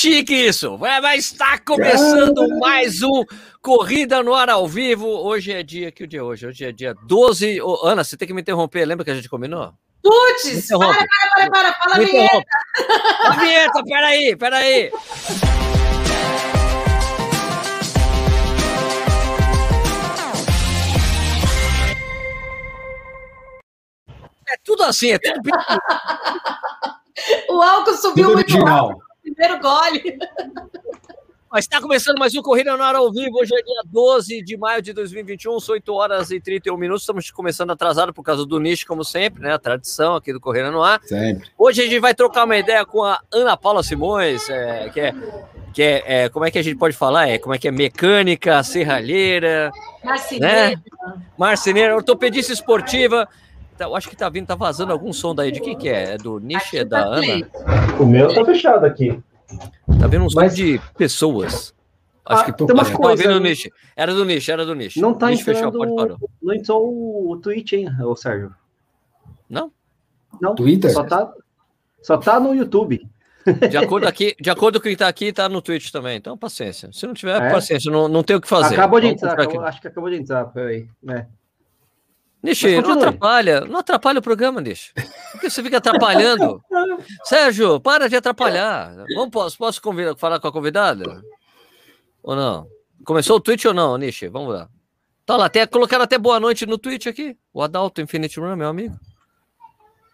chique isso. Vai, vai estar começando mais um Corrida no Ar ao Vivo. Hoje é dia, que o dia é hoje? Hoje é dia 12. Ô, Ana, você tem que me interromper. Lembra que a gente combinou? Putz, para, para, para, para, fala a vinheta. A vinheta, peraí, peraí. É tudo assim, é tudo. O álcool subiu Tudo muito original. rápido. Primeiro gole. Mas está começando mais um Corrida no Ar ao Vivo. Hoje é dia 12 de maio de 2021, são 8 horas e 31 minutos. Estamos começando atrasado por causa do nicho, como sempre, né? A tradição aqui do Corrida no Ar. Sempre. Hoje a gente vai trocar uma ideia com a Ana Paula Simões, é, que é. Que é, é, como é que a gente pode falar? É, como é que é mecânica, serralheira, Marceneiro. marceneira, ortopedista esportiva. Tá, Eu acho que tá vindo, tá vazando algum som daí. De quem que é? É do Niche? É da Ana? O meu tá fechado aqui. Tá vendo um som Mas- de pessoas. Acho Ah, que tem umas Tava coisas vendo o ali. Niche. Era do Niche, era do Niche. Não tá fechou, pode entrando, parar. não entrou o Twitch, hein, ô Sérgio? Não? Não, Twitter? só tá, só tá no YouTube. De acordo, aqui, de acordo com quem tá aqui, tá no Twitch também. Então, paciência. Se não tiver, É? paciência. Não, não tem o que fazer. acabou de Vamos entrar, acabou- acho que acabou de entrar, peraí. É. Niche, Mas não atrapalha. Não atrapalha o programa, Niche. Por que você fica atrapalhando? Sérgio, para de atrapalhar. Vamos, posso, posso convidar, falar com a convidada? Ou não? Começou o Twitch ou não, Niche? Vamos lá. Tá lá, até, colocaram até boa noite no Twitch aqui. O Adalto Infinite Run, meu amigo.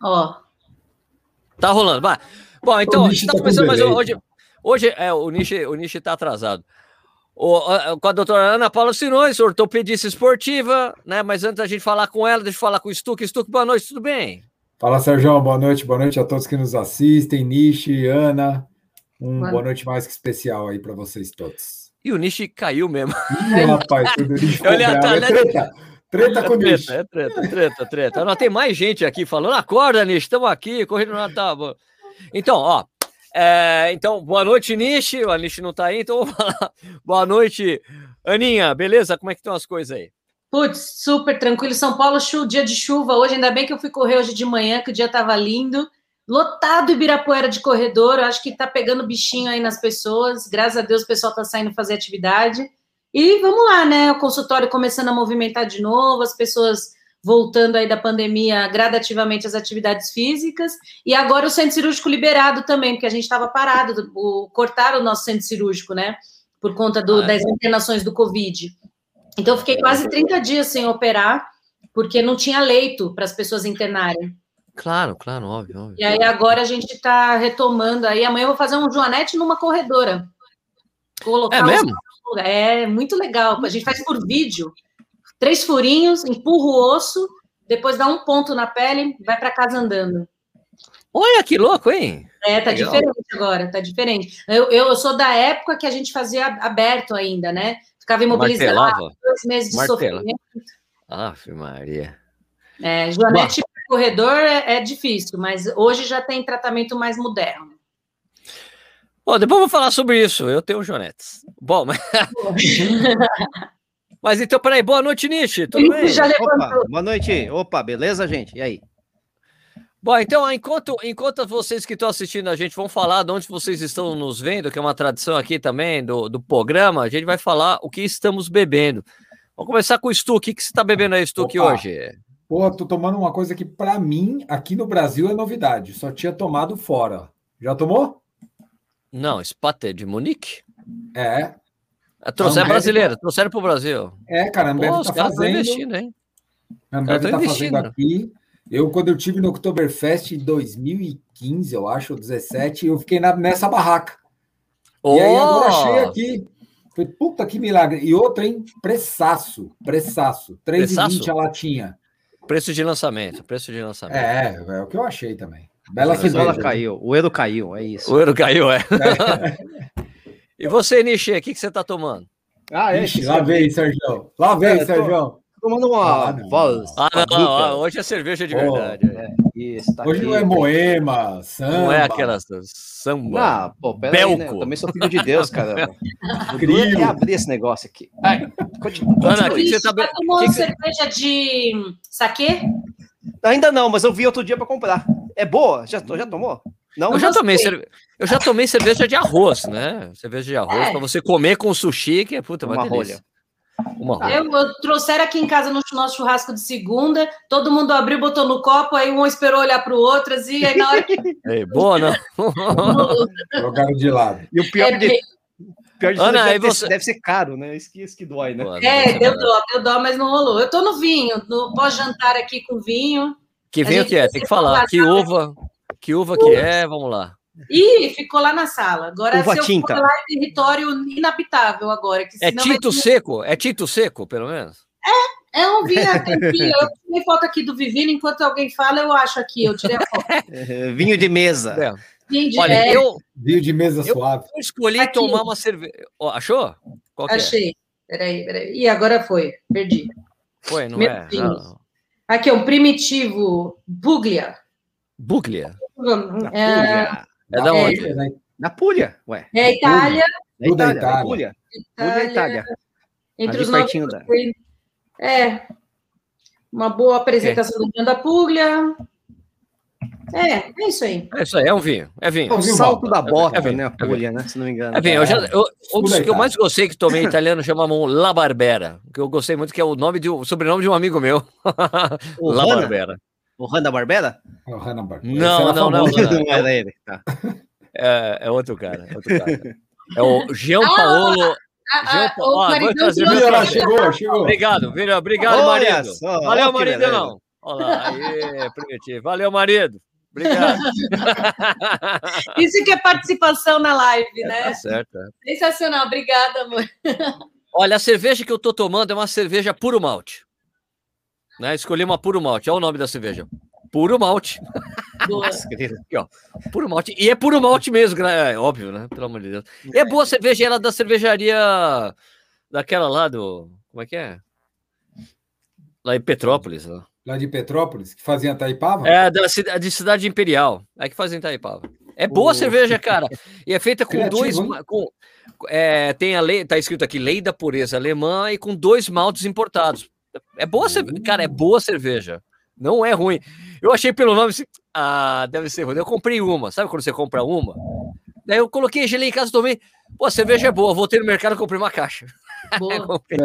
Ó, Tá rolando, vai. Bom, então, a Nishi gente tá tá com começando mais um. Hoje, hoje é, o Nishi, o Nishi tá atrasado. O, com a doutora Ana Paula Sinões, ortopedista esportiva, né? Mas antes da gente falar com ela, deixa eu falar com o Stuck. Stuck, boa noite, tudo bem? Fala, Sérgio. Boa noite. Boa noite a todos que nos assistem. Nishi, Ana. Um Boa boa noite mais que especial aí para vocês todos. E o Nishi caiu mesmo. Ih, rapaz, tudo Nishi Olha, tá, É né? treta. Treta com o Nishi. treta, é treta, treta, treta. Não, tem mais gente aqui falando, acorda, Nishi, estamos aqui, correndo na tábua. Então, ó, é, então, boa noite, Nishi, o Nishi não tá aí, então vou falar, boa noite, Aninha, beleza? Como é que estão as coisas aí? putz, super tranquilo. São Paulo, chu, dia de chuva hoje. Ainda bem que eu fui correr hoje de manhã, que o dia tava lindo. Lotado Ibirapuera de corredor. Acho que tá pegando bichinho aí nas pessoas. Graças a Deus o pessoal tá saindo fazer atividade. E vamos lá, né? O consultório começando a movimentar de novo, as pessoas voltando aí da pandemia gradativamente às atividades físicas. E agora o centro cirúrgico liberado também, porque a gente estava parado, o, cortaram o nosso centro cirúrgico, né? Por conta do- Ah, é? das internações do Covid. Então, eu fiquei quase 30 dias sem operar, porque não tinha leito para as pessoas internarem. Claro, claro, óbvio, óbvio. E aí, agora a gente está retomando aí. Amanhã eu vou fazer um Joanete numa corredora. Colocar É os- mesmo? É muito legal. A gente faz por vídeo. Três furinhos, empurra o osso, depois dá um ponto na pele, vai para casa andando. Olha que louco, hein? É, tá Legal. diferente agora, tá diferente. Eu, eu sou da época que a gente fazia aberto ainda, né? Ficava imobilizado, Martelava. dois meses de Martela. sofrimento. Ave Maria. É, Joanete para corredor é, é difícil, mas hoje já tem tratamento mais moderno. Bom, depois eu vou falar sobre isso. Eu tenho jonetes. Bom, mas, mas então, peraí. Boa noite, Nishi. Tudo bem? Opa, boa noite. Opa, beleza, gente? E aí? Bom, então, enquanto, enquanto vocês que estão assistindo a gente vão falar de onde vocês estão nos vendo, que é uma tradição aqui também do, do programa, a gente vai falar o que estamos bebendo. Vamos começar com o Stu. O que, que você está bebendo aí, Stuck, Opa. hoje? Pô, tô tomando uma coisa que para mim, aqui no Brasil, é novidade. Só tinha tomado fora. Já tomou? Não, Spater de Munique? É. Trouxeram Ambev brasileira, trouxeram para o Brasil. É, cara, a Ambev Pô, tá caras estão fazendo. investindo, hein? A Ambev tá investindo. fazendo aqui. Eu, quando eu tive no Oktoberfest em 2015, eu acho, ou 17, eu fiquei na- nessa barraca. E aí agora achei Oh! aqui. Falei, puta que milagre. E outra, hein? Preçaço, preçaço. 3,20 Preçaço? a latinha. Preço de lançamento, preço de lançamento. É, é o que eu achei também. Bela dólar cerveja. caiu, o euro caiu, é isso. O euro caiu, é. e você, Nishi, o que, que você está tomando? Ah, Ixi, lá vem, Sérgio. Lá vem, É, Sérgio. Tomando uma Ah, não. voz. Ah, não, não, hoje é cerveja de Oh, verdade. É, isso, tá Hoje aqui. não é moema, samba. Não é aquela samba. Não, pô, pera aí, né? Belco. Eu também sou filho de Deus, cara. É abrir esse negócio aqui. Ai, continua. Ana, o que, que você tá Já be... tomou que que- cerveja de saquê? Ainda não, mas eu vi outro dia pra comprar. É boa? Já, já tomou? Não, Eu já, gostei. tomei cerve... eu já tomei cerveja de arroz, né? Cerveja de arroz, É. pra você comer com sushi, que é puta, uma, Uma delícia. Uma rolha. Eu, eu trouxeram aqui em casa no nosso churrasco de segunda, todo mundo abriu, botou no copo, aí um esperou olhar para o outro, assim, aí na hora que. Ei, boa, não? Jogaram de lado. E o pior É, de, pior de tudo Ana, é que aí deve, você- ser, deve ser caro, né? Isso que, isso que dói, né? É, deu dó, deu dó, mas não rolou. Eu tô no vinho, no pós-jantar aqui com vinho. Que A vem o gente que é? Tem que falar. Que uva, que uva que é, vamos lá. E ficou lá na sala. Agora, Uva se eu tinta. for lá, é território inabitável agora. Que É senão tinto vai- seco? É tinto seco, pelo menos? É um vinho. Eu tirei foto aqui do Vivino, enquanto alguém fala, eu acho aqui, eu tirei a foto. É, vinho de mesa. É. Vinho de- Olha, é, eu, Vinho de mesa Eu- suave. eu escolhi Aqui. tomar uma cerveja. Ó, achou? Qual que é? achei. Peraí, peraí. Ih, agora foi. Perdi. Foi, não Meu é? Não. Aqui, um primitivo Buglia. Buglia. Na É, Puglia. É da É, onde? né? Na Puglia, ué. é Itália. Na é Itália, Itália. Puglia. Puglia é Itália. Entre Ali os pertinho da... É. Uma boa apresentação do vinho da Puglia. É, é isso aí. É isso aí, é um vinho. É vinho. O vinho salto da bota, É vinho, né? A é. Puglia, né? Se não me engano. É vinho. Eu já, eu- um dos que eu é mais gostei que tomei italiano chamavam La Barbera. Que eu gostei muito, que é o nome de, o sobrenome de um amigo meu. La? Barbera. O Hanna Barbera? É o Hannibal. Não, não, não, não. Não era ele. Tá. É, é outro cara. é outro cara. É o Gianpaolo. Ah, Jean ah, Paul- o maridão trazer lá, chegou, chegou. Obrigado, vira- obrigado, Olha marido. só, Valeu, não. Olha lá, aí, primitivo. Valeu, marido. Obrigado. Isso que é participação na live, né? Tá certo. é. Sensacional. Obrigada, amor. Olha, a cerveja que eu tô tomando é uma cerveja puro malte. Né? Escolhi uma puro malte. Olha o nome da cerveja. Puro malte. Nossa, querido. Puro malte. E é puro malte mesmo, gra- é óbvio, né? Pelo amor de Deus. E é boa a cerveja, ela é da cervejaria daquela lá do. Como é que é? Lá em Petrópolis. Né? Lá de Petrópolis, que fazia Taipava? É, da cida- de Cidade Imperial. É que fazem Itaipava. É boa a Oh. cerveja, cara. E é feita com Criativo, dois. hein? Com, é, tem a lei, tá escrito aqui, lei da pureza alemã e com dois maltes importados. É boa cerveja. Cara, é boa cerveja. Não é ruim. Eu achei pelo nome assim. Ah, deve ser ruim. Eu comprei uma. Sabe quando você compra uma? Daí eu coloquei, gelei em casa, tomei. Pô, a cerveja é boa. Voltei no mercado e comprei uma caixa. Boa. Comprei.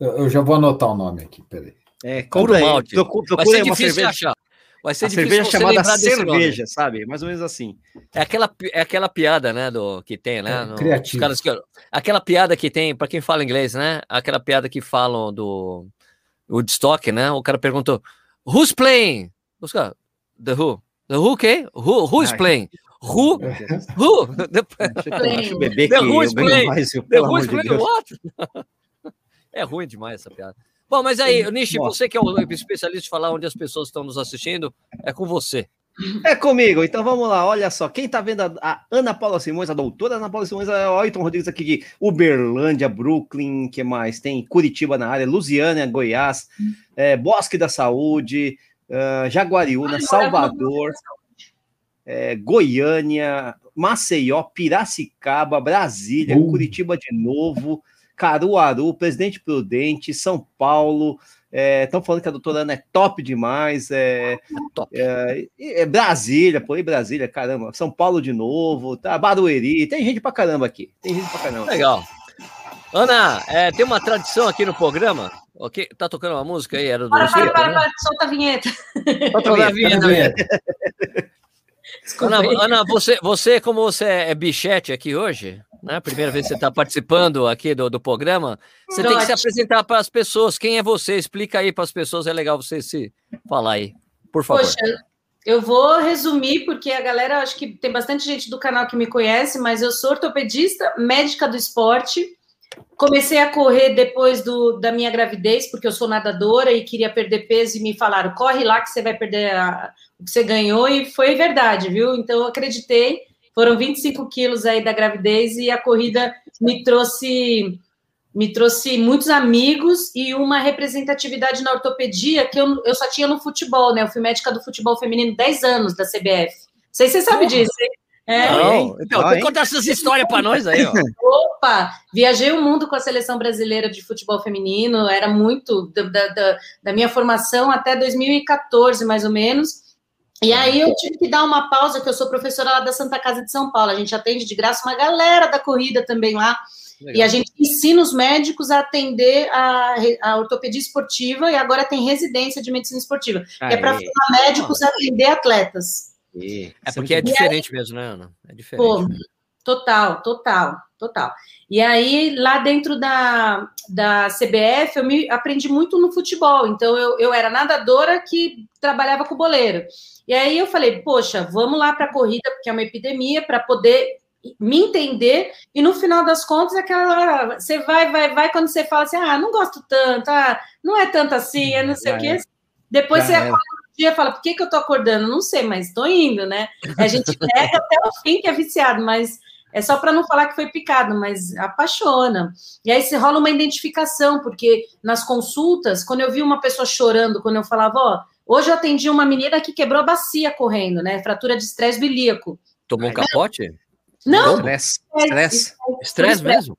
Eu eu já vou anotar o nome aqui, peraí. É, compra aí. malte. Vai ser difícil de cerveja. achar. Vai ser A difícil cerveja chamada cerveja, sabe? Mais ou menos assim. É aquela, é aquela piada, né, do que tem, né? É, no- criativo. caras que, aquela piada que tem, para quem fala inglês, né? Aquela piada que falam do Woodstock, né? O cara perguntou: Who's playing? Os caras, The Who? The Who quem? Who, who's Ai. playing? Who? Who? The, Deixa eu tomar o bebê que The Who's ganho playing? mais, the who's de playing what? É ruim demais essa piada. Bom, mas aí, Nishi, você que é o especialista de falar onde as pessoas estão nos assistindo, é com você. É comigo, então vamos lá, olha só, quem tá vendo a, a Ana Paula Simões, a doutora Ana Paula Simões, é o Ailton Rodrigues aqui de Uberlândia, Brooklyn, que mais? Tem Curitiba na área, Lusiânia, Goiás, é, Bosque da Saúde, ah, Jaguariúna, Salvador, é, Goiânia, Maceió, Piracicaba, Brasília, Uh. Curitiba de novo, Caruaru, Presidente Prudente, São Paulo. Estão falando que a doutora Ana é top demais. É, Top. é, é Brasília, por aí Brasília, caramba. São Paulo de novo, tá? Barueri, tem gente pra caramba aqui. Tem gente pra caramba. Legal. Ana, é, tem uma tradição aqui no programa. Ok? Tá tocando uma música aí? Era do Para, para, para, né? para, solta a vinheta. Solta a vinheta. Ana. Ana, você, você, como você é bichete aqui hoje, né? Primeira vez que você está participando aqui do, do programa, você tem que se apresentar para as pessoas. Quem é você? Explica aí para as pessoas, é legal você se falar aí. Por favor. Poxa, eu vou resumir, porque a galera, acho que tem bastante gente do canal que me conhece, mas eu sou ortopedista, médica do esporte. Comecei a correr depois do, da minha gravidez, porque eu sou nadadora e queria perder peso, e me falaram: corre lá que você vai perder a- o que você ganhou, e foi verdade, viu? Então eu acreditei. Foram 25 quilos aí da gravidez e a corrida me trouxe me trouxe muitos amigos e uma representatividade na ortopedia que eu, eu só tinha no futebol, né? Eu fui médica do futebol feminino 10 anos da CBF. Não sei se você sabe disso, hein? É, Não, então, Ó, tem que hein? contar essas histórias para nós aí, ó. Opa! Viajei o mundo com a seleção brasileira de futebol feminino, era muito da, da, da- da minha formação até 2014, mais ou menos. E aí eu tive que dar uma pausa, que eu sou professora lá da Santa Casa de São Paulo. A gente atende de graça uma galera da corrida também lá. Legal. E a gente ensina os médicos a atender a, a ortopedia esportiva e agora tem residência de medicina esportiva, que é para formar médicos a atender atletas. Aê. É porque é E diferente mesmo, né, Ana? É diferente. Pô, total, total, total. E aí, lá dentro da, da CBF, eu me aprendi muito no futebol. Então, eu, eu era nadadora que trabalhava com boleiro. E aí eu falei, poxa, vamos lá para a corrida, porque é uma epidemia, para poder me entender. E no final das contas, aquela. Você vai, vai, vai, quando você fala assim, ah, não gosto tanto, ah, não é tanto assim, é não sei Já o quê. é. Depois Já você é. acorda um dia e fala, por que, que eu tô acordando? Não sei, mas tô indo, né? A gente pega até o fim que é viciado, mas é só para não falar que foi picado, mas apaixona. E aí se rola uma identificação, porque nas consultas, quando eu vi uma pessoa chorando, quando eu falava, ó, hoje eu atendi uma menina que quebrou a bacia correndo, né? Fratura de estresse ilíaco. Tomou um capote? Não, Estresse. Estresse. Estresse mesmo?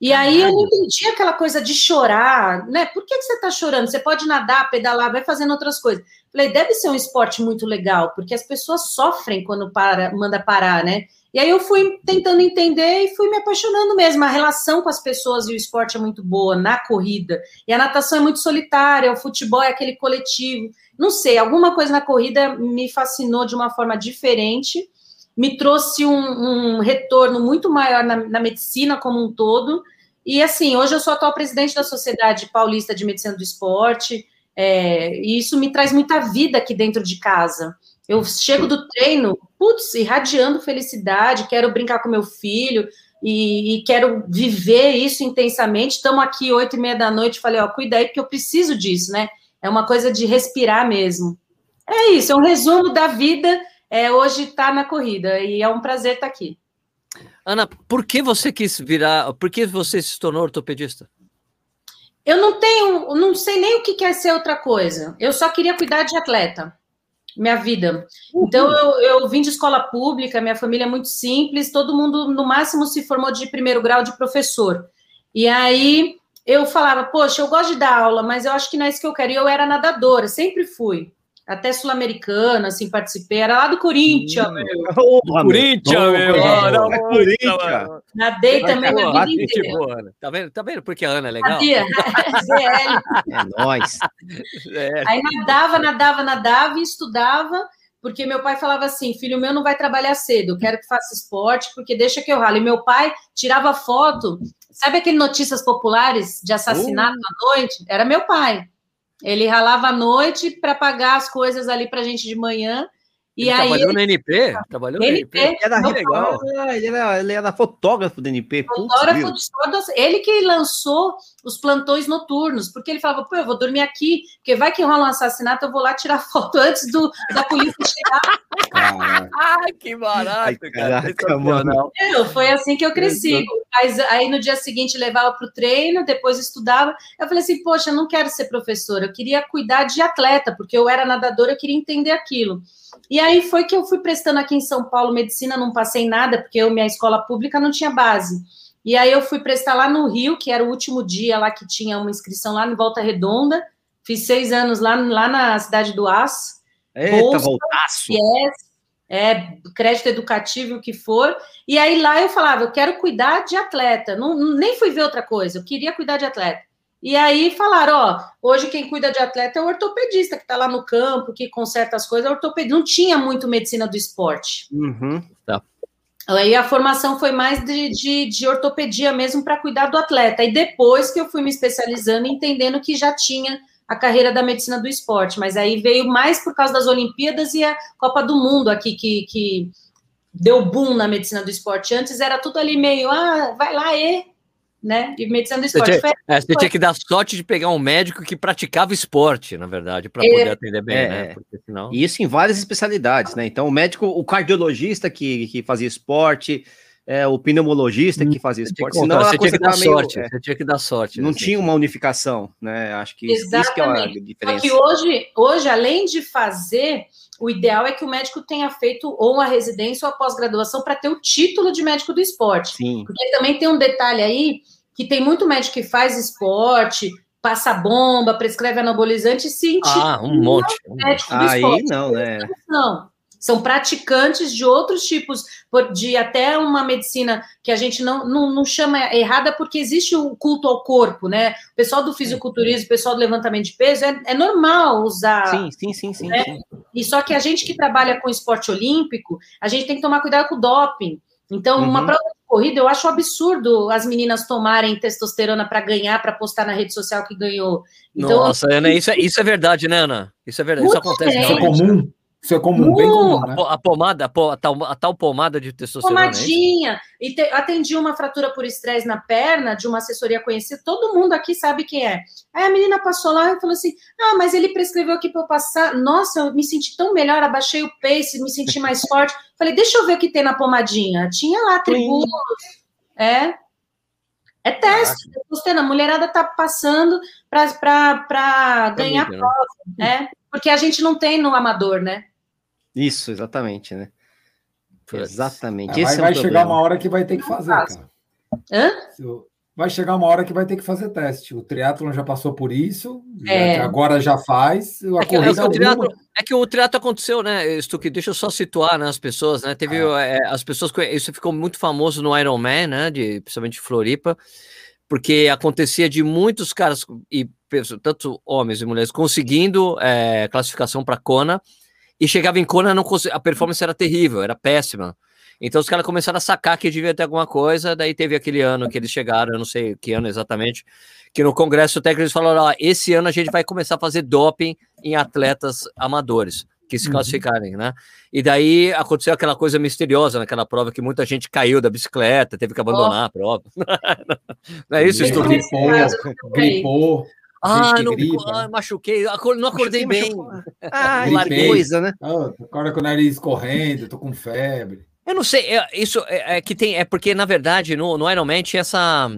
E aí eu não entendi aquela coisa de chorar, né? Por que, que você está chorando? Você pode nadar, pedalar, vai fazendo outras coisas. Falei, deve ser um esporte muito legal, porque as pessoas sofrem quando para, manda parar, né? E aí eu fui tentando entender e fui me apaixonando mesmo. A relação com as pessoas e o esporte é muito boa na corrida. E a natação é muito solitária, o futebol é aquele coletivo. Não sei, alguma coisa na corrida me fascinou de uma forma diferente me trouxe um, um retorno muito maior na, na, medicina como um todo. E assim, hoje eu sou atual presidente da Sociedade Paulista de Medicina do Esporte, é, e isso me traz muita vida aqui dentro de casa. Eu chego do treino, putz, irradiando felicidade, quero brincar com meu filho e, e quero viver isso intensamente. Estamos aqui oito e meia da noite, falei, ó, cuida aí, porque eu preciso disso, né? É uma coisa de respirar mesmo. É isso, é um resumo da vida é, hoje está na corrida e é um prazer estar aqui. Ana, por que você quis virar? Por que você se tornou ortopedista? Eu não tenho, não sei nem o que quer ser outra coisa. Eu só queria cuidar de atleta, minha vida. Então eu, eu vim de escola pública, minha família é muito simples, todo mundo no máximo se formou de primeiro grau de professor. E aí eu falava, poxa, eu gosto de dar aula, mas eu acho que não é isso que eu quero. E eu era nadadora, sempre fui até sul-americana, assim, participei, era lá do Corinthians, hum. meu. Corinthians, meu. É, Corinthians. Nadei também na vida inteira. Boa, tá vendo? Tá vendo porque a Ana é legal? Sabia? é nóis. É. Aí nadava, nadava, nadava e estudava, porque meu pai falava assim, filho meu não vai trabalhar cedo, eu quero que faça esporte, porque deixa que eu ralo. E meu pai tirava foto, sabe aquele notícias populares de assassinato uh. à noite? Era meu pai. Ele ralava à noite para pagar as coisas ali para a gente de manhã. E ele aí trabalhou ele... no NP? Trabalhou no NP. Ele era legal. Ele era, ele era fotógrafo do NP. Fotógrafo de todas. Ele que lançou os plantões noturnos, porque ele falava, pô, eu vou dormir aqui, porque vai que rola um assassinato, eu vou lá tirar foto antes do, da polícia chegar. Ai, que barato, Ai, caraca, mano. Não, foi assim que eu cresci. Mas aí no dia seguinte levava para o treino, depois estudava. Eu falei assim, poxa, eu não quero ser professora, eu queria cuidar de atleta, porque eu era nadadora, eu queria entender aquilo. E aí foi que eu fui prestando aqui em São Paulo medicina, não passei nada, porque eu, minha escola pública não tinha base. E aí eu fui prestar lá no Rio, que era o último dia lá que tinha uma inscrição lá em Volta Redonda. Fiz seis anos lá, lá na cidade do Aço. Eita, Bolsa, voltaço! Yes, é, crédito educativo, o que for. E aí lá eu falava, eu quero cuidar de atleta. Não, nem fui ver outra coisa, eu queria cuidar de atleta. E aí falaram, ó, hoje quem cuida de atleta é o ortopedista, que está lá no campo, que conserta as coisas, é ortopedista. Não tinha muito medicina do esporte. Uhum. Tá. Aí a formação foi mais de, de, de ortopedia mesmo para cuidar do atleta. E depois que eu fui me especializando, entendendo que já tinha a carreira da medicina do esporte. Mas aí veio mais por causa das Olimpíadas e a Copa do Mundo aqui, que, que deu boom na medicina do esporte. Antes era tudo ali meio, ah, vai lá, e né? E medicina do esporte. Você tinha, é, você tinha que dar sorte de pegar um médico que praticava esporte, na verdade, para poder é, atender bem, é, né? Porque senão... Isso em várias especialidades, né? Então, o médico, o cardiologista que, que fazia esporte, é, o pneumologista que fazia esporte. Senão você tinha que dar meio, sorte. É, você tinha que dar sorte. Não assim. tinha uma unificação, né? Acho que isso, isso que é a diferença. Só que hoje, hoje, além de fazer, o ideal é que o médico tenha feito ou uma residência ou a pós-graduação para ter o título de médico do esporte. Sim. Porque também tem um detalhe aí que tem muito médico que faz esporte, passa bomba, prescreve anabolizante, se Ah, um monte. um monte. médico do Aí esporte. não, né? Não. São praticantes de outros tipos, por- de até uma medicina que a gente não, não, não chama errada, porque existe o culto ao corpo, né? O pessoal do fisiculturismo, o pessoal do levantamento de peso, é, é normal usar. Sim, sim, sim, sim. É. sim. E só que a gente que trabalha com esporte olímpico, a gente tem que tomar cuidado com o doping. Então, uma Uhum. prova de corrida, eu acho absurdo as meninas tomarem testosterona para ganhar, para postar na rede social que ganhou. Então, Nossa, Ana, isso é, isso é verdade, né, Ana? Isso é verdade. Isso acontece. Isso é comum. Isso é comum, bem comum, né? A, po- a pomada, a, tal, a tal pomada de testosterona. é? Pomadinha. E te- atendi uma fratura por estresse na perna de uma assessoria conhecida. Todo mundo aqui sabe quem é. Aí a menina passou lá e falou assim: Ah, mas ele prescreveu aqui para eu passar. Nossa, eu me senti tão melhor, abaixei o pace, me senti mais forte. Falei, deixa eu ver o que tem na pomadinha. Tinha lá tribulos. É. É teste, testosterona. A mulherada tá passando para ganhar mídia, né? prova, né? Porque a gente não tem no amador, né? Isso, exatamente, né? Putz. Exatamente. Vai, Esse é vai um chegar problema. uma hora que vai ter que fazer, cara. Hã? Vai chegar uma hora que vai ter que fazer teste. O triatlon já passou por isso, já- É. agora já faz. A É que, é, corrida que o triatlo, alguma- é que o triatlo aconteceu, né, Stuque? Deixa eu só situar né, as pessoas, né? Teve é, as pessoas, isso ficou muito famoso no Ironman, né? De, principalmente de Floripa, porque acontecia de muitos caras, e tanto homens e mulheres, conseguindo é, classificação para Kona, e chegava em Kona, não consi- a performance era terrível, era péssima. Então os caras começaram a sacar que devia ter alguma coisa, daí teve aquele ano que eles chegaram, eu não sei que ano exatamente, que no Congresso técnico eles falaram, ó, esse ano a gente vai começar a fazer doping em atletas amadores que se Uhum. classificarem, né? E daí aconteceu aquela coisa misteriosa naquela prova que muita gente caiu da bicicleta, teve que abandonar a prova. não é isso, Gripou, Stuque? gripou. Ah, não, ah, machuquei, acor- não acordei Machuquei, bem. machucou. Ah, Gripei. coisa, né? Ah, acorda com o nariz correndo, tô com febre. Eu não sei, é- isso é, é que tem, é porque na verdade no, no Ironman tinha essa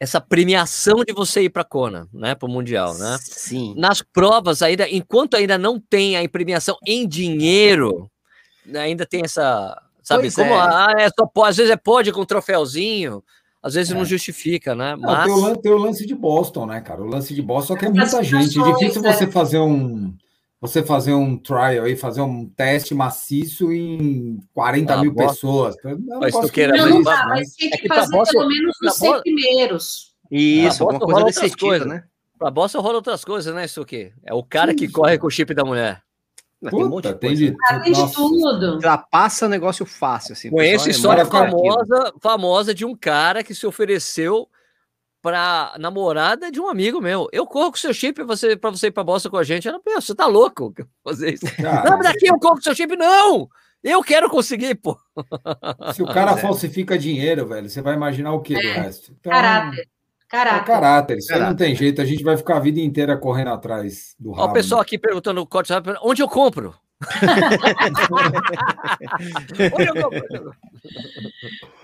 essa premiação de você ir para Kona, né, para o mundial, né? Sim. Nas provas ainda, enquanto ainda não tem a premiação em dinheiro, ainda tem essa, sabe, Pois como é. ah, é só pode, às vezes é pode com troféuzinho, às vezes É. não justifica, né? Não, Mas tem, o lance, tem o lance de Boston, né, cara? O lance de Boston só que é muita As gente. É pessoas, difícil né? você fazer um você fazer um trial aí, fazer um teste maciço em 40 Ah, mil Boston. pessoas. É um Mas tu que queira, não Não, mas- não dá, né? mas tem É que que pra fazer Boston- pelo menos pra os 100 Boston- primeiros. Isso, alguma coisa outras sentido, coisas. né? para Boston rola outras coisas, né, isso aqui? É o cara que Sim, corre sim. com o chip da mulher. Não, tem um monte Puta, de tem coisa. de, Ah, tem de nossa. tudo. Já passa negócio fácil, assim. Conheço é história famosa, famosa de um cara que se ofereceu para namorada de um amigo meu. Eu corro com seu chip para você, pra você ir para Boston com a gente. Ela, você tá louco fazer isso? Cara, Não, daqui eu corro com seu chip. Não! Eu quero conseguir, pô. se o cara falsifica dinheiro, velho, você vai imaginar o que do resto? Então, Caráter. É Caráter. caráter, isso aí não Caráter. tem jeito, a gente vai ficar a vida inteira correndo atrás do Ó, rabo. o pessoal aqui perguntando no corte, onde eu compro? onde eu compro?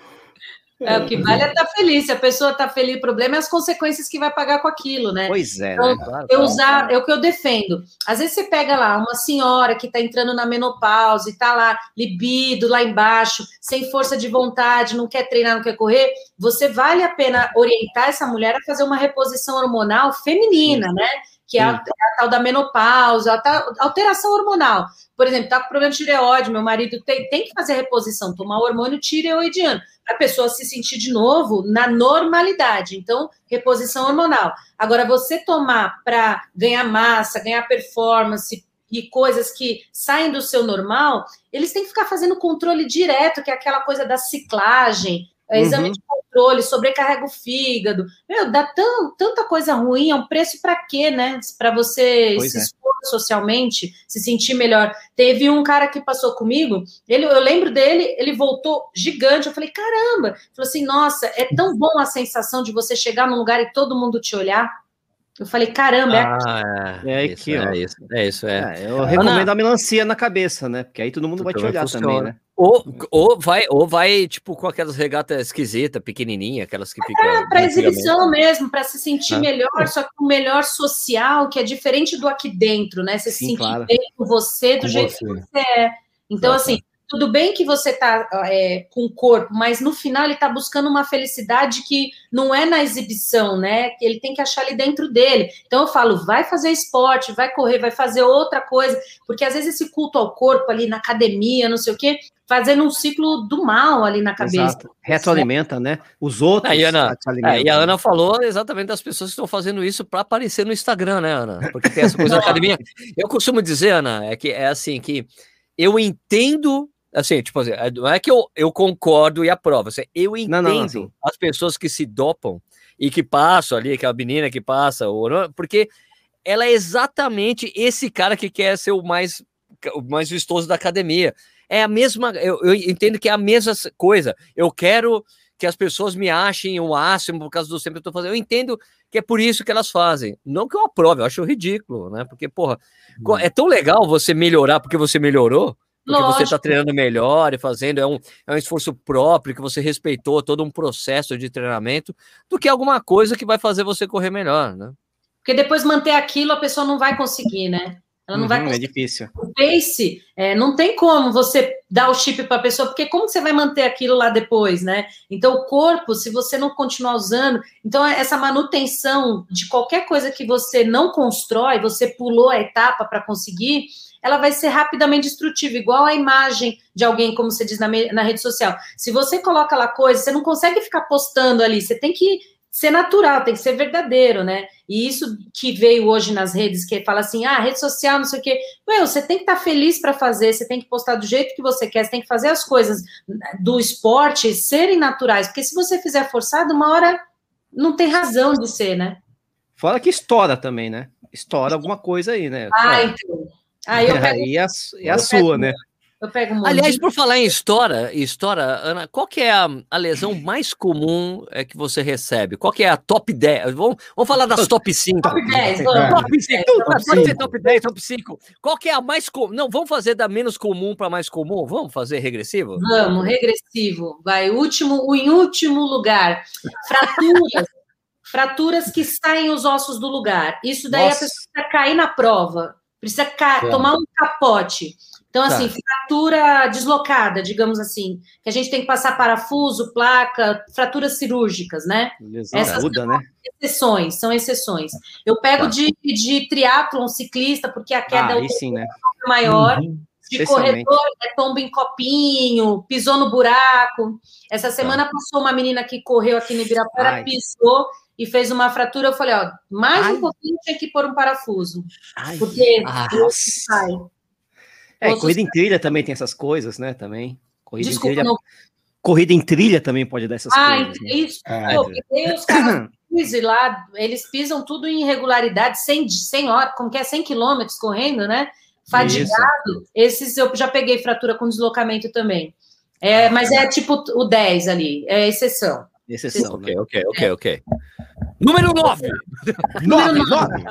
É, o que vale é estar feliz. Se a pessoa está feliz, o problema é as consequências que vai pagar com aquilo, né? Pois é, Então, né? Claro, Eu claro. usar, é o que eu defendo. Às vezes você pega lá uma senhora que está entrando na menopausa e está lá, libido lá embaixo, sem força de vontade, não quer treinar, não quer correr. Você vale a pena orientar essa mulher a fazer uma reposição hormonal feminina, né? Que é a, Sim. a tal da menopausa, a tal- alteração hormonal. Por exemplo, tá com problema de tireoide, meu marido tem, tem que fazer reposição, tomar o hormônio tireoidiano, para a pessoa se sentir de novo na normalidade. Então, reposição hormonal. Agora, você tomar para ganhar massa, ganhar performance e coisas que saem do seu normal, eles têm que ficar fazendo controle direto, que é aquela coisa da ciclagem, é, Uhum. exame de controle, sobrecarrega o fígado. Meu, dá tão, tanta coisa ruim, é um preço para quê, né? Para você Pois se é. expor socialmente, se sentir melhor. Teve um cara que passou comigo, ele, eu lembro dele, ele voltou gigante. Eu falei, caramba! Ele falou assim: nossa, é tão bom a sensação de você chegar num lugar e todo mundo te olhar. Eu falei, caramba, é Ah, É isso, aqui, ó. é isso, é isso, é. É, eu recomendo a melancia na cabeça, né? Porque aí todo mundo vai te olhar funciona. também, né? Ou, ou, vai, ou vai, tipo, com aquelas regatas esquisitas, pequenininha, aquelas que ficam... É, para exibição mesmo, para se sentir É. melhor, só que um melhor social, que é diferente do aqui dentro, né? Você se Sim, sentir claro. bem com você, do Com jeito você. que você é. Então, Exato. assim, tudo bem que você tá é, com o corpo, mas no final ele tá buscando uma felicidade que não é na exibição, né? Que ele tem que achar ali dentro dele. Então eu falo, vai fazer esporte, vai correr, vai fazer outra coisa, porque às vezes esse culto ao corpo ali na academia, não sei o quê, fazendo um ciclo do mal ali na cabeça. Exato. Retroalimenta, né? Os outros. Aí, Ana. É, e a Ana falou exatamente das pessoas que estão fazendo isso para aparecer no Instagram, né, Ana? Porque tem essa coisa da academia. Eu costumo dizer, Ana, é que é assim que eu entendo, assim, tipo assim, não é que eu, eu concordo e aprovo, assim, eu entendo Não, não, assim. as pessoas que se dopam e que passam ali, aquela menina que passa, porque ela é exatamente esse cara que quer ser o mais, o mais vistoso da academia. É a mesma, eu, eu entendo que é a mesma coisa. Eu quero que as pessoas me achem o máximo por causa do sempre que eu tô fazendo. Eu entendo que é por isso que elas fazem. Não que eu aprove, eu acho ridículo, né? Porque, porra, co- é tão legal você melhorar porque você melhorou, porque você tá Lógico. treinando melhor e fazendo, é um, é um esforço próprio, que você respeitou todo um processo de treinamento, do que alguma coisa que vai fazer você correr melhor, né? Porque depois manter aquilo a pessoa não vai conseguir, né? Ela não vai Uhum, é conseguir. difícil. O pace, é, não tem como você dar o chip para a pessoa, porque como você vai manter aquilo lá depois, né? Então, o corpo, se você não continuar usando, então essa manutenção de qualquer coisa que você não constrói, você pulou a etapa para conseguir, ela vai ser rapidamente destrutiva, igual a imagem de alguém, como você diz na, na rede social. Se você coloca lá coisa, você não consegue ficar postando ali, você tem que ser natural, tem que ser verdadeiro, né? E isso que veio hoje nas redes, que fala assim, ah, rede social, não sei o quê. Meu, você tem que estar feliz para fazer, você tem que postar do jeito que você quer, você tem que fazer as coisas do esporte serem naturais, porque se você fizer forçado, uma hora não tem razão de ser, né? Fora que estoura também, né? Estoura alguma coisa aí, né? Ah, então. Aí eu pego, é a, é a eu sua, pego né? eu pego um Aliás, por falar em história, história, Ana, qual que é a, a lesão mais comum é, que você recebe? Qual que é a top 10? Vamos, vamos falar das top 5. Top 10, É. vamos. Top 5, Top pode ser cinco. top 10, top 5. Qual que é a mais comum? Não, vamos fazer da menos comum para mais comum? Vamos fazer regressivo? Vamos, regressivo. Vai, último, o em último lugar. Fraturas. fraturas que saem os ossos do lugar. Isso daí Nossa. a pessoa precisa cair na prova, precisa Tá. tomar um capote. Então, Tá. assim, fratura deslocada, digamos assim, que a gente tem que passar parafuso, placa, fraturas cirúrgicas, né? Lesão Essas aguda, né? Exceções, são exceções. Eu pego Tá. de, de triatlon ciclista, porque a queda Ah, é sim, né? maior. Uhum. De corredor, é tombo em copinho, pisou no buraco. Essa semana passou uma menina que correu aqui no Ibirapuera, Ai. pisou e fez uma fratura. Eu falei, ó, mais Ai. um pouquinho tinha que pôr um parafuso, Ai, porque Ah, o osso sai. É, Osso corrida em trilha também tem essas coisas, né? Também. Corrida em Desculpa, trilha. não. Corrida em trilha também pode dar essas Ah, coisas. né? isso. É. Pô, tem os caras e lá, eles pisam tudo em irregularidade, 100, 100 horas, como que é, 100 quilômetros correndo, né? Fadigado. Esses eu já peguei fratura com deslocamento também. É, mas é tipo o 10 ali, é exceção. Exceção, né? Ok, ok, ok, ok. Número 9. Nove, nove.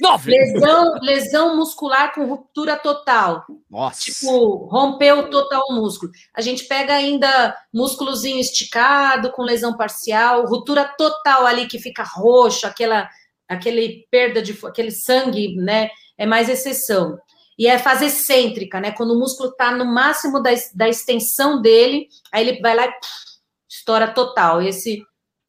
9. Lesão, lesão muscular com ruptura total. Nossa. Tipo, rompeu total o músculo. A gente pega ainda músculozinho esticado, com lesão parcial, ruptura total ali que fica roxo, aquela aquele perda de aquele sangue, né? É mais exceção. E é fase excêntrica, né? Quando o músculo está no máximo da, da extensão dele, aí ele vai lá e pff, estoura total. Esse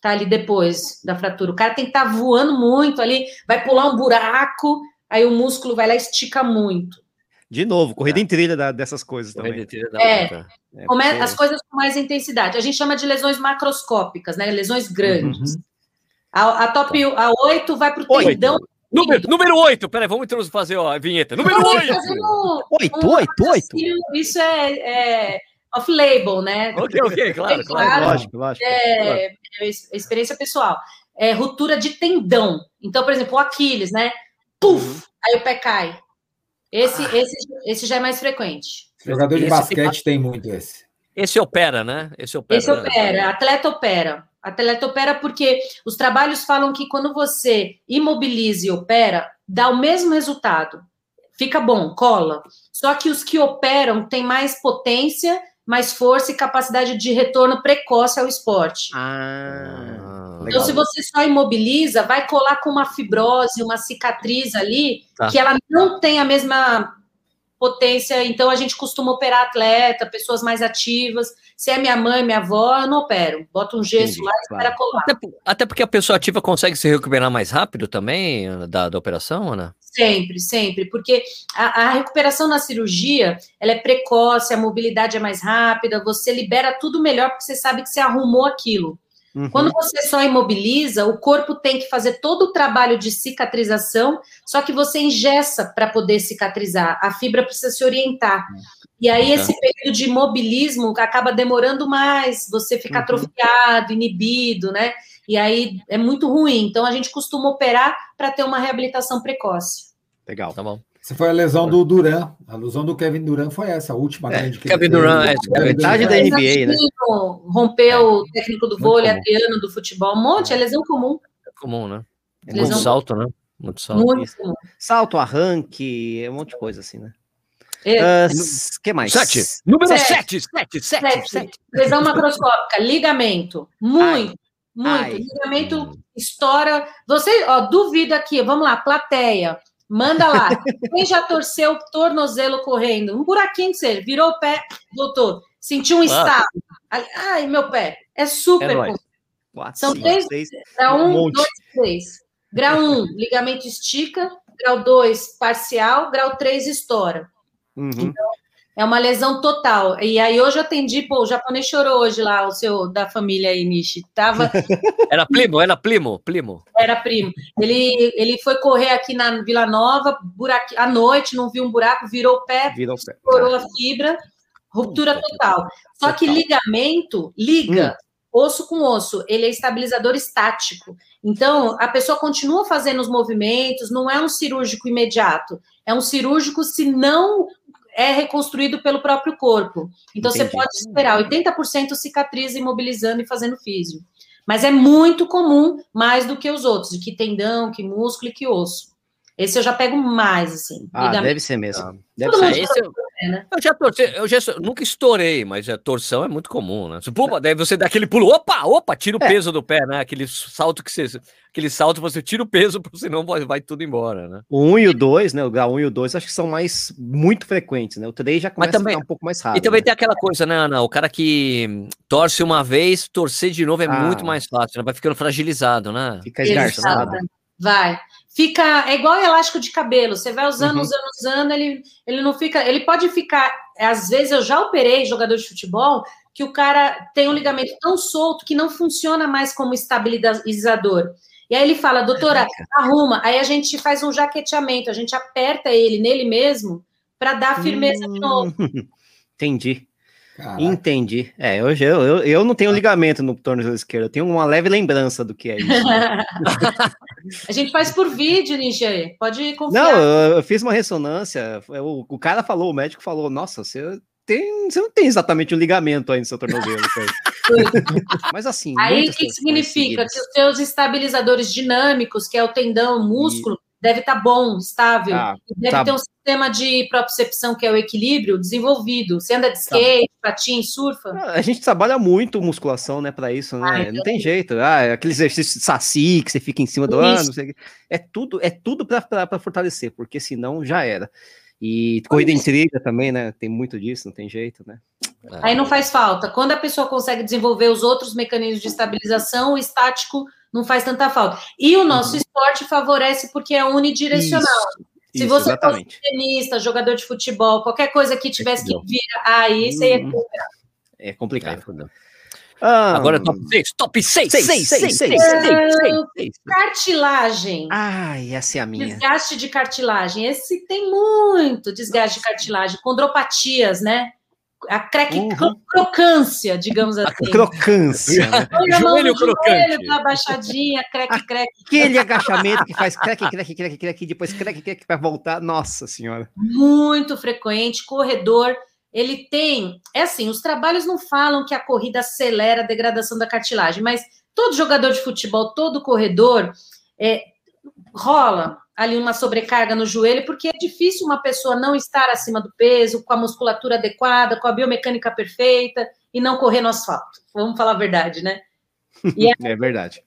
tá ali depois da fratura. O cara tem que estar voando muito ali, vai pular um buraco, aí o músculo vai lá e estica muito. De novo, corrida em trilha da- dessas coisas também. É. tá. É, Come- porque- As coisas com mais intensidade. A gente chama de lesões macroscópicas, né? Lesões grandes. Uhum. A, a top a 8 vai para o Oito. tendão. Número, número 8. Peraí, vamos fazer ó, a vinheta. Número Não, 8. fazendo Oito, um oito, oito. raciocínio, Isso é, é off-label, né? Ok, ok, claro, claro. Claro. Lógico, lógico. É, é ex- experiência pessoal. É ruptura de tendão. Então, por exemplo, o Aquiles, né? Puf! Aí o pé cai. Esse, esse, esse já é mais frequente. Jogador de Esse basquete tem muito esse. Esse opera, né? Esse opera. Esse né? opera, atleta opera. Atleta opera porque os trabalhos falam que quando você imobiliza e opera, dá o mesmo resultado. Fica bom, cola. Só que os que operam têm mais potência, mais força e capacidade de retorno precoce ao esporte. Ah, Ah, Então, legal. se você só imobiliza, vai colar com uma fibrose, uma cicatriz ali, Tá. que ela não tem a mesma potência. Então, a gente costuma operar atleta, pessoas mais ativas. Se é minha mãe, minha avó, eu não opero. Boto um gesso Entendi, lá e claro. espera colar. Até, até porque a pessoa ativa consegue se recuperar mais rápido também da, da operação, Ana? Sempre, sempre, porque a, a recuperação na cirurgia ela é precoce, a mobilidade é mais rápida, você libera tudo melhor porque você sabe que você arrumou aquilo. Uhum. Quando você só imobiliza, o corpo tem que fazer todo o trabalho de cicatrização, só que você engessa para poder cicatrizar. A fibra precisa se orientar. E aí, Tá. esse período de imobilismo acaba demorando mais, você fica Uhum. atrofiado, inibido, né? E aí é muito ruim. Então, a gente costuma operar para ter uma reabilitação precoce. Legal. Tá bom. Essa foi a lesão do Duran. A lesão do Kevin Duran foi essa, a última É, grande que Kevin. Durant, é, Kevin metade da NBA, né? Exatamente, Rompeu o técnico do Muito vôlei. Adriano do futebol, um monte, é lesão comum. É comum, né? É Muito Lesão- salto, né? Muito salto. Muito comum. Salto, arranque, um monte de coisa assim, né? É, Ah, s- que mais? Sete. Número Sete. sete, sete, sete, Sete. sete. Lesão macroscópica, ligamento. Muito, muito. Ai. Ligamento estoura. Você, ó, duvido aqui, vamos lá, plateia. Manda lá. Quem já torceu o tornozelo correndo? Um buraquinho que seja, virou o pé, doutor. Sentiu um estalo. Ai, meu pé. É super É. Quatro, São cinco, três- seis. Grau Um 1, monte. 2, 3. Grau 1, ligamento estica. Grau 2, parcial. Grau 3, estoura. Uhum. É uma lesão total. E aí hoje eu atendi, pô, o japonês chorou hoje lá, o seu da família aí, Nishi. Tava, Era primo, era primo, primo. era primo. Ele, ele foi correr aqui na Vila Nova, buraco, à noite, não viu um buraco, virou o pé, Virou o pé. estourou a fibra, ruptura total. Só que ligamento liga osso com osso, ele é estabilizador estático. Então, a pessoa continua fazendo os movimentos, não é um cirúrgico imediato, é um cirúrgico se não é reconstruído pelo próprio corpo. Então, você Entendi. pode esperar 80% cicatriza imobilizando e fazendo físio. Mas é muito comum, mais do que os outros, que tendão, que músculo e que osso. Esse eu já pego mais, assim. Ah, ligamento. deve ser mesmo. Deve Todo ser. esse eu, É, né? eu já torci, eu já nunca estourei, mas a torção é muito comum, né? Pô, daí você dá aquele pulo, opa, opa, tira o É. peso do pé, né? Aquele salto que você, aquele salto você tira o peso, senão vai, vai tudo embora, né? O 1 e o 2, né? O grau 1 e o 2 acho que são mais muito frequentes, né? O 3 já começa também- a ficar um pouco mais raro. E também né? tem aquela coisa, né, Ana? O cara que torce uma vez, torcer de novo é Ah. muito mais fácil, né? Vai ficando fragilizado, né? Fica esgarçado. Vai. Fica é igual elástico de cabelo. Você vai usando, Uhum. usando, usando, ele, ele não fica. Ele pode ficar. Às vezes eu já operei jogador de futebol que o cara tem um ligamento tão solto que não funciona mais como estabilizador. E aí ele fala, doutora, arruma. Aí a gente faz um jaqueteamento, a gente aperta ele nele mesmo para dar firmeza de novo. Hum, Entendi. Caraca. Entendi. É, hoje eu, eu, eu não tenho ligamento no tornozelo esquerdo, eu tenho uma leve lembrança do que é isso. né? a gente faz por vídeo, Ninja. Pode confiar. não, eu, eu fiz uma ressonância, o, o cara falou, o médico falou, nossa, você tem, você não tem exatamente um ligamento aí no seu tornozelo. cara." Mas assim. Aí o que, significa? seguidas. Que os seus estabilizadores dinâmicos, que é o tendão, o músculo, deve estar bom, estável. Ah, E deve tá. ter um sistema de propriocepção, que é o equilíbrio, desenvolvido. Você anda de Tá. skate, patins, surfa. A gente trabalha muito musculação, né, para isso, né? Ah, não então tem jeito. Ah, aquele exercício de saci que você fica em cima do ano, Isso. não sei o quê. é tudo, é tudo para fortalecer, porque senão já era. E corrida em trilha também, né? Tem muito disso, não tem jeito, né? Aí não faz falta. Quando a pessoa consegue desenvolver os outros mecanismos de estabilização, o estático não faz tanta falta. E o nosso esporte favorece porque é unidirecional. Isso, Se isso, você exatamente. Tenista, jogador de futebol, qualquer coisa que tivesse que vir aí, você ia Hum, É Aí, complicado. fudeu. Ah, Agora top 6, top 6, seis, 6, seis, 6, seis, 6, seis, 6, seis. Cartilagem. Ai, essa é a minha. Desgaste de cartilagem. Esse tem muito desgaste de cartilagem. Condropatias, né? A crec... Uhum. crocância, digamos assim. Crocância. né? Põe a mão Joelho no joelho, crocante. dá baixadinha, crec, crec. Aquele agachamento que faz creque, creque, creque, creque, depois creque, creque para voltar. Nossa senhora. Muito frequente. Corredor, ele tem... É assim, os trabalhos não falam que a corrida acelera a degradação da cartilagem, mas todo jogador de futebol, todo corredor, é, rola ali uma sobrecarga no joelho, porque é difícil uma pessoa não estar acima do peso, com a musculatura adequada, com a biomecânica perfeita e não correr no asfalto. Vamos falar a verdade, né? É verdade.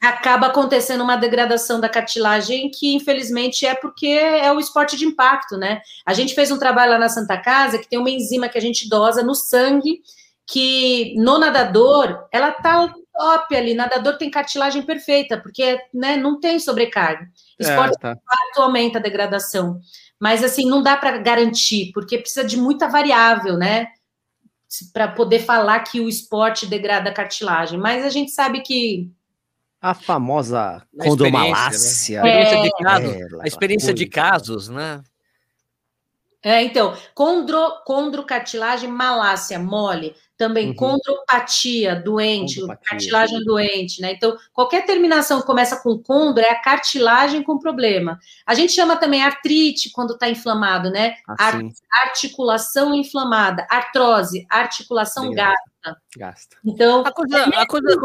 acaba acontecendo uma degradação da cartilagem que, infelizmente, é porque é o esporte de impacto, né? A gente fez um trabalho lá na Santa Casa que tem uma enzima que a gente dosa no sangue, que no nadador, ela tá top ali, nadador tem cartilagem perfeita, porque né, não tem sobrecarga. Esporte É, tá. aumenta a degradação. Mas, assim, não dá para garantir, porque precisa de muita variável, né? Para poder falar que o esporte degrada a cartilagem. Mas a gente sabe que A famosa condomalácia. A experiência de É, casos, a experiência de casos, né? É, então, condro, condrocartilagem malácia, mole, também Uhum. condropatia, doente, Condropatia. cartilagem doente, né? Então, qualquer terminação que começa com condro é a cartilagem com problema. A gente chama também artrite quando está inflamado, né? Assim, Articulação inflamada, artrose, articulação Obrigado. gasta. gasta. Então, A coisa, a coisa,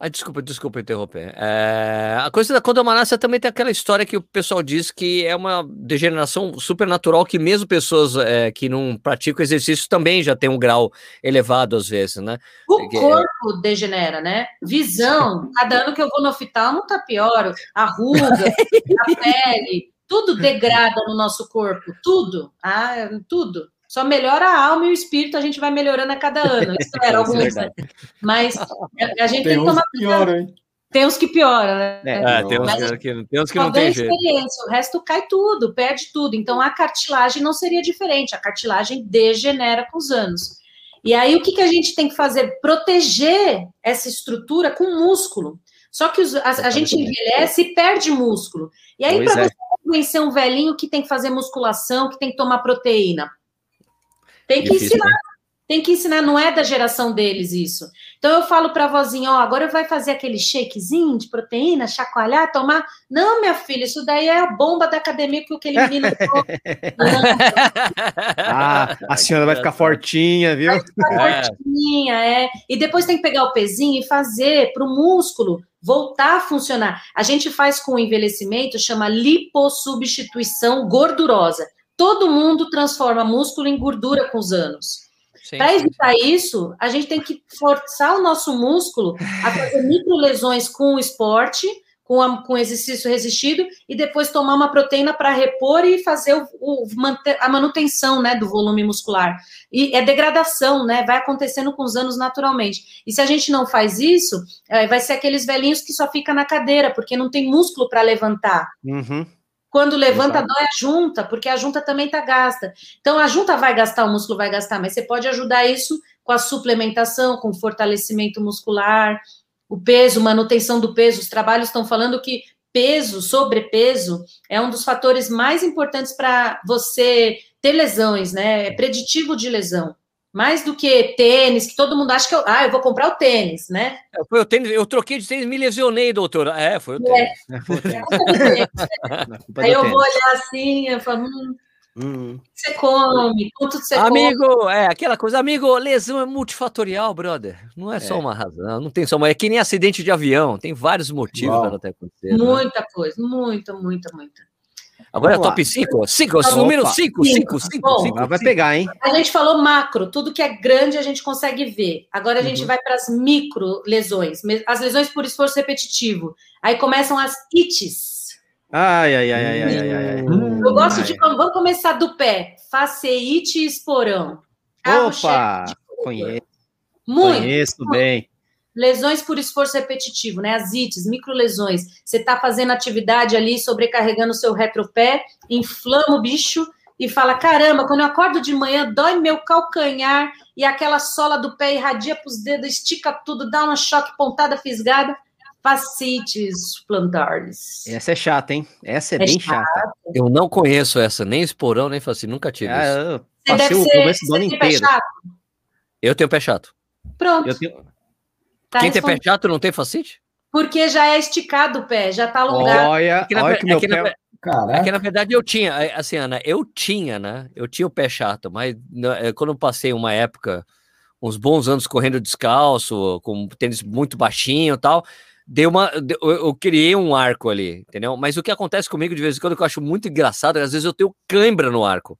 Ah, desculpa, desculpa interromper. É, a coisa da condomalácia também tem aquela história que o pessoal diz que é uma degeneração supernatural que mesmo pessoas é, que não praticam exercício também já tem um grau elevado às vezes, né? o corpo degenera, né? Visão, cada ano que eu vou no oftalmo tá pior, a ruga, a pele, tudo degrada no nosso corpo, tudo, ah, tudo. Só melhora a alma e o espírito, a gente vai melhorando a cada ano. Isso era Isso é né? Mas a, gente tem, Tem que uns tomar que pioram, hein? Tem uns que pioram, né? É, É, tem uns, que, tem uns que não tem jeito. experiência, o resto cai tudo, perde tudo. Então a cartilagem não seria diferente, a cartilagem degenera com os anos. E aí o que, que a gente tem que fazer? Proteger essa estrutura com músculo. Só que os- a, a gente envelhece e perde músculo. E aí, para é. você conhecer um velhinho que tem que fazer musculação, que tem que tomar proteína, tem que Difícil, ensinar. Tem que ensinar, não é da geração deles isso. Então eu falo para a vozinha, ó, agora vai fazer aquele shakezinho de proteína, chacoalhar, tomar. Não, minha filha, isso daí é a bomba da academia que aquele menino. Ah, a senhora vai ficar fortinha, viu? Vai É. ficar fortinha, é. E depois tem que pegar o pezinho e fazer para o músculo voltar a funcionar. A gente faz com o envelhecimento, chama lipossubstituição gordurosa. Todo mundo transforma músculo em gordura com os anos. Para evitar isso, a gente tem que forçar o nosso músculo a fazer microlesões com o esporte, com, a, com exercício resistido, e depois tomar uma proteína para repor e fazer o, o- a manutenção né, do volume muscular. E é degradação, né? Vai acontecendo com os anos naturalmente. E se a gente não faz isso, eh, vai ser aqueles velhinhos que só fica na cadeira, porque não tem músculo para levantar. Uhum. Quando levanta, Exato. dói a junta, porque a junta também está gasta. Então, a junta vai gastar, o músculo vai gastar, mas você pode ajudar isso com a suplementação, com fortalecimento muscular, o peso, manutenção do peso. Os trabalhos estão falando que peso, sobrepeso, é um dos fatores mais importantes para você ter lesões, né? É preditivo de lesão. Mais do que tênis, que todo mundo acha que eu, ah, eu vou comprar o tênis, né? É, Foi o tênis, eu troquei de tênis, me lesionei, doutor. É, foi o tênis. É, foi o tempo. Na culpa Aí eu vou olhar assim, eu falo, hum, Hum. o que você come, quanto você come. Amigo, é aquela coisa, amigo, lesão é multifatorial, brother. Não é só É. uma razão, não tem só uma. É que nem acidente de avião, tem vários motivos para ela ter acontecido. né? Muita coisa, muita, muita, muita. Agora é top 5? 5, Opa. número 5, 5, 5, Bom. 5. Ela vai pegar, hein? A gente falou macro, tudo que é grande a gente consegue ver. Agora a gente Uhum. vai para as micro lesões, as lesões por esforço repetitivo. Aí começam as ites. Ai, ai, ai, ai, ai, ai, ai. Hum. Eu gosto Ai. de. Vamos começar do pé. Faceite e esporão. Opa! Conheço, Muito. conheço bem. Lesões por esforço repetitivo, né? As ites, microlesões. Você está fazendo atividade ali, sobrecarregando o seu retropé, inflama o bicho e fala: caramba, quando eu acordo de manhã, dói meu calcanhar e aquela sola do pé irradia para os dedos, estica tudo, dá uma choque, pontada fisgada. Fascites plantares. Essa é chata, hein? Essa é, É bem chata. chata. Eu não conheço essa, nem esporão, nem faci, nunca tive Ah, isso. eu Você passei deve o ser, começo do ano inteiro. chato? Eu tenho pé chato. Pronto. Eu tenho... tá Quem tem pé chato não tem facite? Porque já é esticado o pé, já tá alongado. Olha, É que na olha que meu é que na pé... ver- É que Caraca. na verdade eu tinha, é, assim, Ana, eu tinha, né? Eu tinha o pé chato, mas né, é, quando eu passei uma época, uns bons anos correndo descalço, com tênis muito baixinho e tal, deu uma, eu, eu criei um arco ali, entendeu? Mas o que acontece comigo de vez em quando que eu acho muito engraçado, é, às vezes eu tenho cãibra no arco.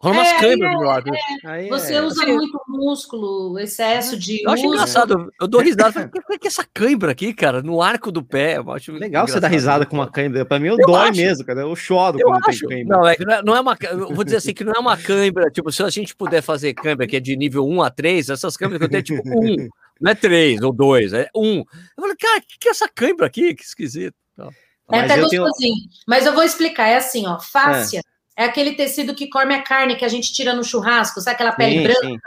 Rola umas É, câimbras é, do meu lado. Aí Você é- usa muito músculo, excesso de Eu acho uso. engraçado, eu dou risada. Falei, "Por que que essa cãibra aqui, cara, no arco do pé? Eu acho Legal você dar engraçado. risada com uma câimbra. Pra mim, eu, Eu dói acho. mesmo, cara. Eu choro Eu quando acho. tem câimbra. Não, é, não é- é uma. Eu vou dizer assim que não é uma câimbra. Tipo, se a gente puder fazer câimbra que é de nível 1 a 3, essas câimbras que eu tenho é tipo 1. Não é 3 ou 2, é 1. Eu falei, cara, o que, que é essa câimbra aqui? Que esquisito. É Mas até eu tenho- gostosinho. Mas eu vou explicar. É assim, ó. Fáscia é. Aquele tecido que come a carne que a gente tira no churrasco, sabe aquela pele Sim, branca? sim.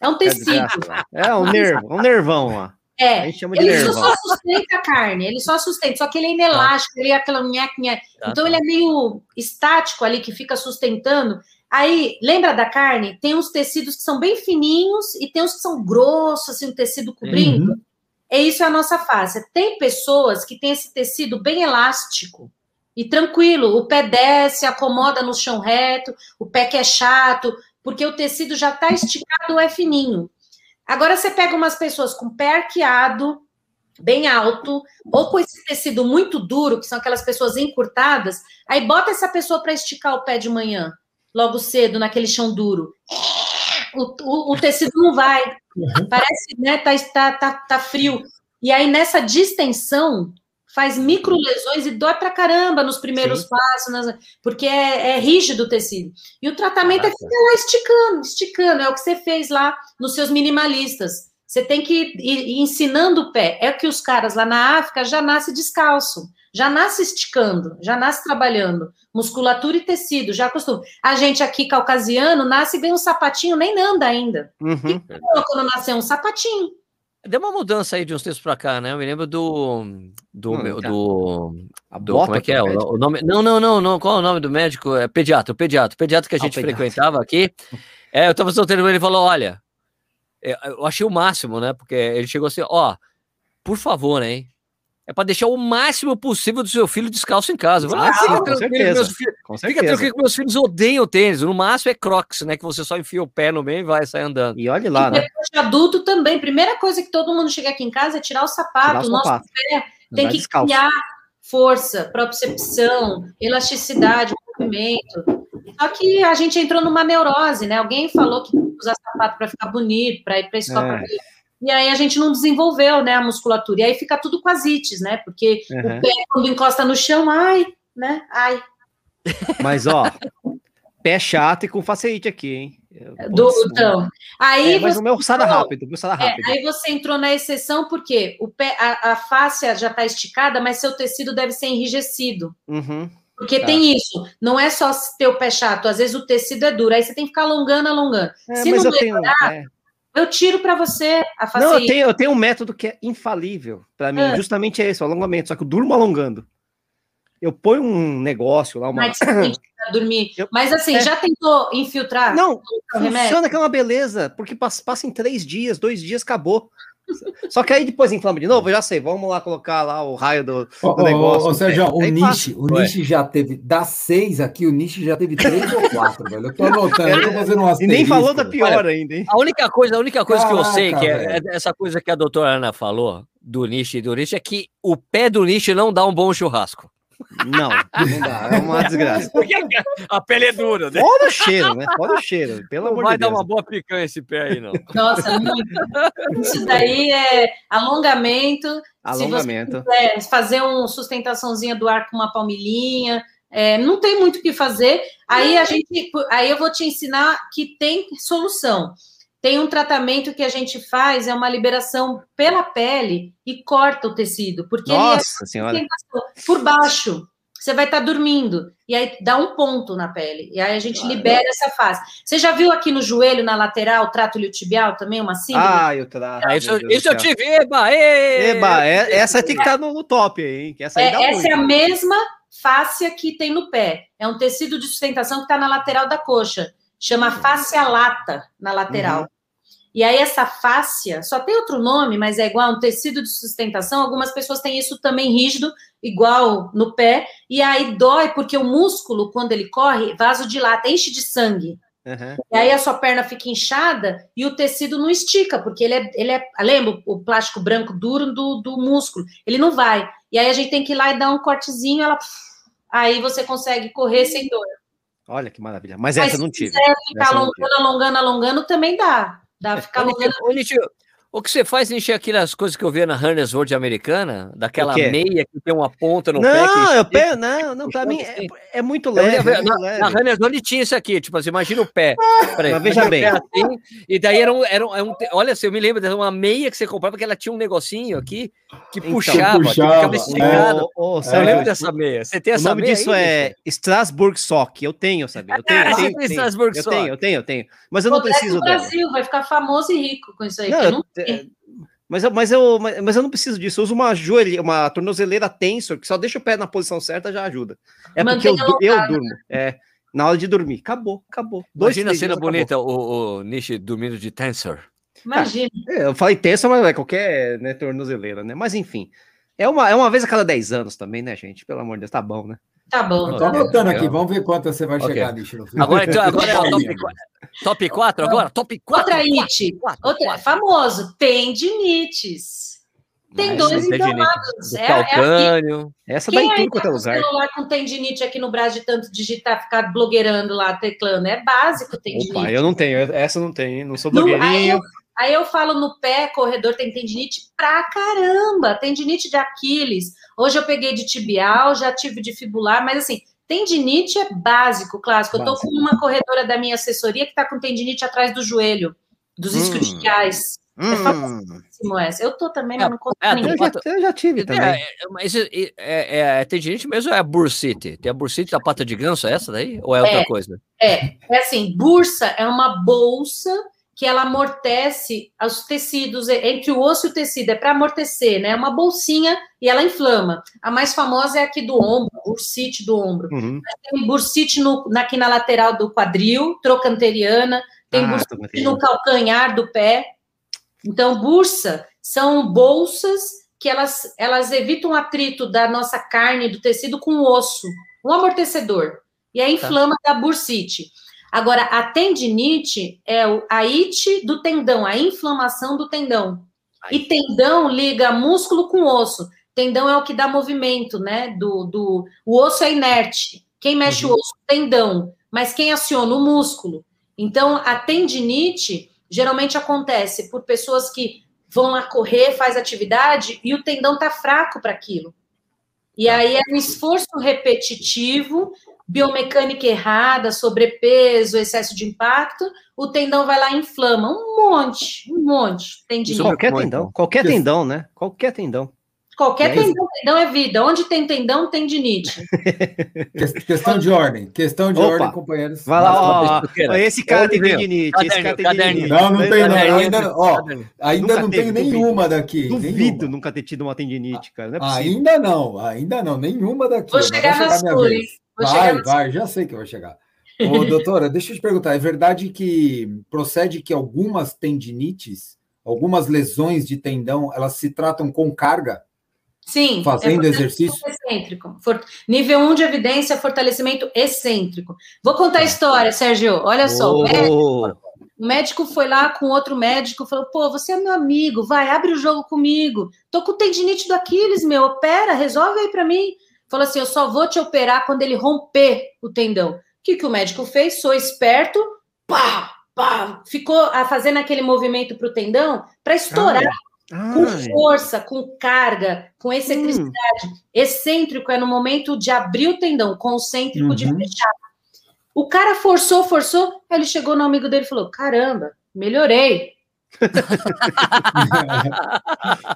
É um É tecido. lá. É um nervo, um nervão lá. A É. gente chama de Ele nervão. só sustenta a carne, ele só sustenta, só que ele é inelástico, ele é aquela nheque. Tá, Então tá. ele é meio estático ali, que fica sustentando. Aí, lembra da carne? Tem uns tecidos que são bem fininhos e tem uns que são grossos, assim, o tecido cobrindo. Uhum. É isso é a nossa face. Tem pessoas que têm esse tecido bem elástico e tranquilo. O pé desce, acomoda no chão reto, o pé que é chato, porque o tecido já está esticado, é fininho. Agora você pega umas pessoas com pé arqueado, bem alto, ou com esse tecido muito duro, que são aquelas pessoas encurtadas, aí bota essa pessoa para esticar o pé de manhã, logo cedo, naquele chão duro. O, o- o tecido não vai. Parece, né? Tá, tá, tá, tá frio. E aí, nessa distensão, faz micro lesões e dói pra caramba nos primeiros Sim. passos, nas- porque é, é rígido o tecido. E o tratamento é Caraca. ficar lá esticando, esticando. É o que você fez lá nos seus minimalistas. Você tem que ir, ir ensinando o pé. É que os caras lá na África já nascem descalço, já nasce esticando, já nasce trabalhando. Musculatura e tecido, já acostuma. A gente aqui, caucasiano, nasce bem um sapatinho, nem anda ainda. Uhum. Quando nasceu um sapatinho. Deu uma mudança aí de uns tempos pra cá, né? Eu me lembro do. Do. Hum, meu- tá. do, do como é que é? O, o nome, não, não, não, não. Qual é o nome do médico? É pediatra, o pediatra. O pediatra que a Ah, gente pediatra. frequentava aqui. É, eu tava solteiro, ele falou: olha, é, eu achei o máximo, né? Porque ele chegou assim: ó, por favor, hein? É pra deixar o máximo possível do seu filho descalço em casa. Ah, ah, sim, fica com tranquilo, certeza. meus filhos- Com Fica certeza. tranquilo que meus filhos odeiam tênis. No máximo é crocs, né? Que você só enfia o pé no meio e vai sair andando. E olhe lá, e né? adulto também. Primeira coisa que todo mundo chega aqui em casa é tirar o sapato. Tirar o nosso sapato. pé tem que descalço. criar força, propriocepção, elasticidade, movimento. Só que a gente entrou numa neurose, né? Alguém falou que tem que usar sapato para ficar bonito, para ir para a escola. É. E aí a gente não desenvolveu, né, a musculatura. E aí fica tudo com as ites, né? Porque Uhum. o pé, quando encosta no chão, ai, né? Ai. Mas, ó, pé chato e com facilite aqui, hein? Do, então, aí é, mas você o meu sada rápido, meu sada É, rápido. aí você entrou na exceção porque o pé, a, a fáscia já está esticada, mas seu tecido deve ser enrijecido. Uhum. Porque Tá. tem isso, não é só ter o pé chato, às vezes o tecido é duro, aí você tem que ficar alongando, alongando. É, Se não eu tenho. Eu tiro para você a Não, eu tenho, eu tenho um método que é infalível para mim, Ah. justamente é esse, o alongamento, só que eu durmo alongando. Eu ponho um negócio lá, uma. Mas você tem que pra dormir. Eu- Mas assim, é. já tentou infiltrar? Não, remédio? funciona que é uma beleza, porque passa, passa em três dias, dois dias, acabou. Só que aí depois inflama de novo, eu já sei, vamos lá colocar lá o raio do, do ô, negócio. ô, Sérgio, o Nishi, o. Nishi já teve, das seis aqui, o Nishi já teve três ou quatro, velho. Eu tô anotando, eu tô fazendo um E nem falou da pior ainda, hein? A única coisa, a única coisa que eu sei, Caraca, que é, é essa coisa que a doutora Ana falou, do nicho e do nicho, é que o pé do nicho não dá um bom churrasco. Não, não dá, é uma desgraça. Porque a pele é dura, né? Fora o cheiro, né? Fora o cheiro, pelo Não amor vai de dar Deus. uma boa picanha esse pé aí, não. Nossa, muito. Isso daí é alongamento. Alongamento. Fazer uma sustentaçãozinha do ar com uma palmilhinha. É, não tem muito o que fazer. Aí a gente, aí eu vou te ensinar que tem solução. Tem um tratamento que a gente faz, é uma liberação pela pele e corta o tecido, porque ele é Nossa senhora. por baixo. Você vai estar dormindo e aí dá um ponto na pele. E aí a gente libera essa fase. Você já viu aqui no joelho, na lateral, trato iliotibial também, uma síndrome? Ah, eu trato. Ah, isso, isso eu tive, eba! ê! Eba, é- essa tem que estar no, no top aí, hein? Que essa aí É, dá essa é a muito. mesma fáscia que tem no pé. É um tecido de sustentação que está na lateral da coxa. Chama fáscia lata na lateral. Uhum. E aí, essa fáscia, só tem outro nome, mas é igual um tecido de sustentação. Algumas pessoas têm isso também rígido, igual no pé. E aí dói, porque o músculo, quando ele corre, vasodilata, enche de sangue. Uhum. E aí a sua perna fica inchada e o tecido não estica, porque ele é, ele é lembra o plástico branco duro do, do músculo, ele não vai. E aí a gente tem que ir lá e dar um cortezinho, ela, aí você consegue correr sem dor. Olha que maravilha. Mas Mas essa não se tive. quiser ficar alongando, alongando, alongando, também dá. Dá pra ficar alongando. ô, o que você faz, é aquelas coisas que eu via na Harness World americana, daquela O meia que tem uma ponta no pé. que Não, eu estica. pe... não, não, pra mim é, é muito leve. lembro, é muito na, leve. na Harness World tinha isso aqui, tipo assim, imagina o pé. Peraí, Mas veja o bem. pé assim, e daí era um, era um, era um te- olha assim, eu me lembro de uma meia que você comprava, que ela tinha um negocinho aqui que Então, puxava, que puxava, ficava é. esticado. Ô, Eu lembro dessa meia. Você tem O essa nome meia disso aí, é? Strasbourg Sock. Eu tenho, sabe? Eu tenho, Ah, eu tenho, eu tenho, eu tenho, eu tenho, eu tenho. Mas eu não preciso do dela. Brasil, vai ficar famoso e rico com isso aí. Não, que eu eu não te- tenho. mas, eu, mas, eu, mas, eu não preciso disso. Eu uso uma joelha, uma tornozeleira tensor, que só deixa o pé na posição certa já ajuda. É porque eu, eu durmo. É, na hora de dormir. Acabou, acabou. Dois, Imagina a cena acabou. bonita, o, o Nietzsche dormindo de tensor. Imagina. É, Eu falei tensor, mas é qualquer né, tornozeleira, né? Mas enfim. É uma, é uma vez a cada 10 anos também, né, gente? Pelo amor de Deus, tá bom, né? Tá bom. Eu tá tô bom. anotando aqui, vamos ver quanto você vai Ok. chegar, Nietzsche, no final. Agora, então, agora é o top, Aí, 4, top 4 agora? Top 4. Outra it. Outra, famoso, tendinites. Tendões inflamados. Do É, é calcânio. Essa dá Quem em aí tudo quanto é com lugar. celular com tendinite aqui no braço de tanto digitar, ficar blogueirando lá, teclando? É básico tendinite. Opa, eu não tenho, essa eu não tenho, não sou blogueirinho. eu, aí eu falo no pé, corredor tem tendinite pra caramba. Tendinite de Aquiles. Hoje eu peguei de tibial, já tive de fibular, mas assim, tendinite é básico, clássico. Eu tô com uma corredora da minha assessoria que tá com tendinite atrás do joelho, dos Hum. isquiotibiais. Hum, Péssimo essa. Eu tô também, mas não conto é, ninguém. eu, já, eu já tive também. É, é, mas é, é, é, tendinite mesmo ou é a bursite? Tem a bursite da pata de ganso, é essa daí? Ou é outra É. coisa? É, é assim, bursa é uma bolsa que ela amortece os tecidos entre o osso e o tecido, é para amortecer, né? É uma bolsinha e ela inflama. A mais famosa é aqui do ombro, bursite do ombro. Uhum. Tem bursite no, aqui na lateral do quadril, trocanteriana, tem Ah, bursite no calcanhar do pé. Então, bursa são bolsas que elas, elas evitam o atrito da nossa carne, do tecido com o osso, um amortecedor. E aí inflama da bursite. Agora, a tendinite é o, a it do tendão, a inflamação do tendão. E tendão liga músculo com osso. Tendão é o que dá movimento, né? Do, do, o osso é inerte. Quem mexe o osso? Tendão. Mas quem aciona? O músculo. Então, a tendinite geralmente acontece por pessoas que vão lá correr, faz atividade e o tendão tá fraco para aquilo. E aí é um esforço repetitivo, biomecânica errada, sobrepeso, excesso de impacto, o tendão vai lá e inflama um monte, um monte. Tendinite. Qualquer Muito tendão, bom. qualquer tendão, né? Qualquer tendão. Qualquer É tendão, tendão é vida. Onde tem tendão, tem tendinite. Que- Questão de ordem, questão de Opa. ordem, companheiros. Vai lá, ó, ó, esse cara tem tendinite, esse cara tem tendinite. Não, não tem, não. Ainda, não- ó, ainda não tenho nenhuma daqui. Duvido nenhuma. nunca ter tido uma tendinite, cara. Não é. Ainda não, ainda não, nenhuma daqui. Vou mas chegar vai na Vai, vai, já sei que vai chegar. Ô, doutora, deixa eu te perguntar, é verdade que procede que algumas tendinites, algumas lesões de tendão, elas se tratam com carga, Sim. fazendo é exercício? excêntrico. For- Nível 1 de evidência, fortalecimento excêntrico. Vou contar a história, Sérgio. Olha só. O médico, o médico foi lá com outro médico, falou: pô, você é meu amigo, vai, abre o jogo comigo. Tô com tendinite do Aquiles, meu, opera, resolve aí pra mim. Falou assim: eu só vou te operar quando ele romper o tendão. O que, que o médico fez? Sou esperto, pá, pá, ficou a- fazendo aquele movimento pro tendão para estourar com ai, força, com carga, com excentricidade. hum, Excêntrico é no momento de abrir o tendão, concêntrico de Uhum. fechar. O cara forçou, forçou, aí ele chegou no amigo dele e falou: caramba, melhorei.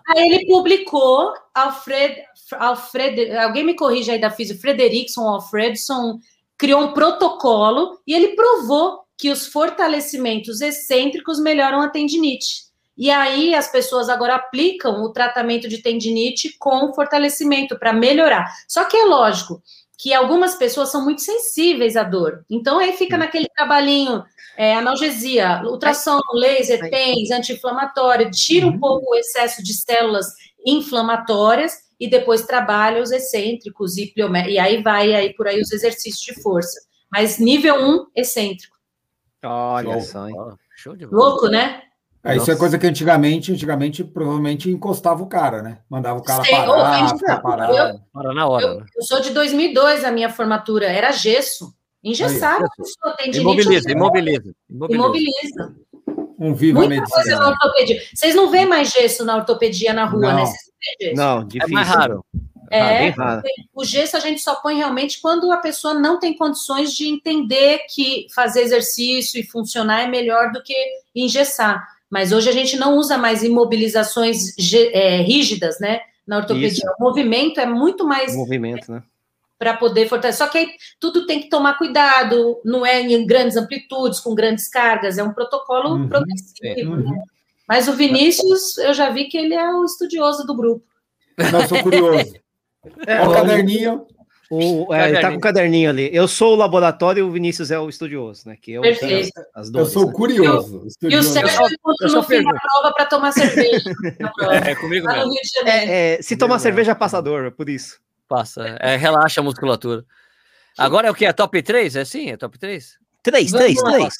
Aí ele publicou, Alfred, Alfred, alguém me corrige aí da física, Frederickson, Alfredson, criou um protocolo e ele provou que os fortalecimentos excêntricos melhoram a tendinite. E aí as pessoas agora aplicam o tratamento de tendinite com fortalecimento para melhorar. Só que é lógico que algumas pessoas são muito sensíveis à dor. Então aí fica naquele trabalhinho, é, analgesia, ultrassom, laser, TENS, anti-inflamatório, tira um pouco o excesso de células inflamatórias e depois trabalha os excêntricos e pliomé, e aí vai aí por aí os exercícios de força. Mas nível 1, excêntrico. olha só, hein? Ó, Show de bola. Louco, né? É, isso é coisa que antigamente, antigamente provavelmente encostava o cara, né? Mandava o cara Sei, parar, mas- ficar parado. Para na hora. Eu, né? eu sou de 2002, a minha formatura era gesso. Engessar, a pessoa tem tendinite. Imobiliza, imobiliza, imobiliza. Imobiliza. Um viva Muita coisa na medicina. ortopedia. Vocês não veem mais gesso na ortopedia na rua, Não. né? Vocês não veem gesso. Não, É difícil. mais raro. É, Ah, o gesso a gente só põe realmente quando a pessoa não tem condições de entender que fazer exercício e funcionar é melhor do que engessar. Mas hoje a gente não usa mais imobilizações é, rígidas, né? Na ortopedia. Isso. O movimento é muito mais Movimento, né? para poder fortalecer. Só que aí tudo tem que tomar cuidado, não é em grandes amplitudes, com grandes cargas, é um protocolo Uhum, progressivo. uhum. né? Mas o Vinícius, eu já vi que ele é o estudioso do grupo. Não, sou curioso. É, o o- caderninho. O- é, ele tá com o caderninho ali. Eu sou o laboratório e o Vinícius é o estudioso, né? Que eu Perfeito. as, as Eu sou né? curioso. E o. Sérgio encontra eu no fim da prova para tomar cerveja. prova. É comigo Lá mesmo. É, é, se tomar cerveja, passa dor, é por isso. Passa. É, relaxa a musculatura. Agora é o que? É top 3? É assim? É top 3? Três, Vamos três, lá. três.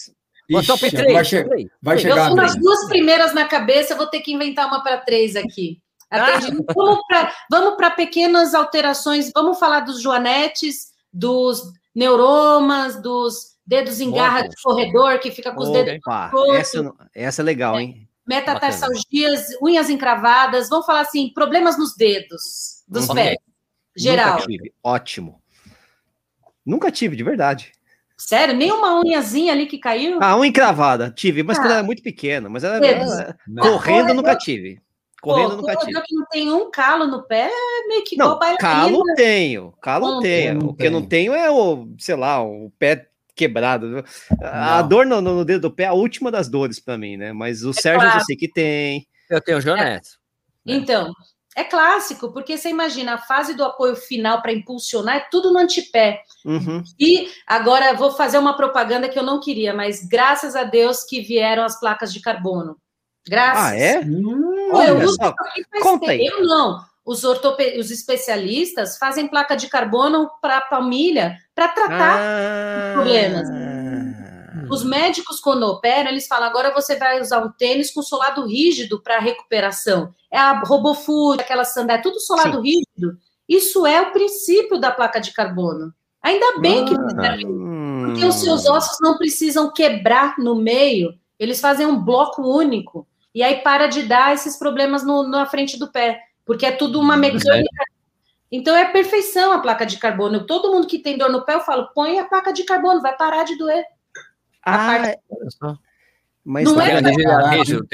Ó, top Ixi, 3. vai, che- vai Eu chegar. fui nas Adri. duas primeiras na cabeça, vou ter que inventar uma para três aqui. Atendi- Vamos para vamos pequenas alterações. Vamos falar dos joanetes, dos neuromas, dos dedos em garra de corredor, que fica com os dedos Opa, torto. essa, não- essa é legal, hein? metatarsalgias, unhas encravadas. Vamos falar assim, problemas nos dedos dos Uhum. pés. Geral. Nunca tive. Ótimo. Nunca tive, de verdade. Sério? Nem uma unhazinha ali que caiu? Ah, uma encravada, tive, mas Ah. quando era muito pequena. Mas era, Dedos. era- correndo, nunca tive. Correndo, Pô, corredor tive. que não tem um calo no pé é meio que igual Não, bailarina. calo tenho, calo Não, tenho. não O que eu não tenho é o, sei lá, o pé quebrado. A Não. dor no, no dedo do pé é a última das dores pra mim, né? Mas o Sérgio eu claro. sei que tem. Eu tenho o Jonete. Então, é clássico, porque você imagina, a fase do apoio final para impulsionar é tudo no antepé. Uhum. E agora vou fazer uma propaganda que eu não queria, mas graças a Deus que vieram as placas de carbono. Graças. Ah, é? Hum, Pô, eu Olha uso conta aí. Eu não. Os, ortope... os especialistas fazem placa de carbono para a palmilha para tratar. Ah. problemas. Os médicos, quando operam, eles falam: agora você vai usar um tênis com solado rígido para recuperação. É a Robofoot, aquela sandália, tudo solado rígido. Isso é o princípio da placa de carbono. Ainda bem que fizeram Hum. porque os seus ossos não precisam quebrar no meio, eles fazem um bloco único. E aí para de dar esses problemas no, na frente do pé, porque é tudo uma mecânica. Então é perfeição a placa de carbono. Todo mundo que tem dor no pé, eu falo, põe a placa de carbono, vai parar de doer. Ah, Olha só. mas Não tá é- Eu rígido.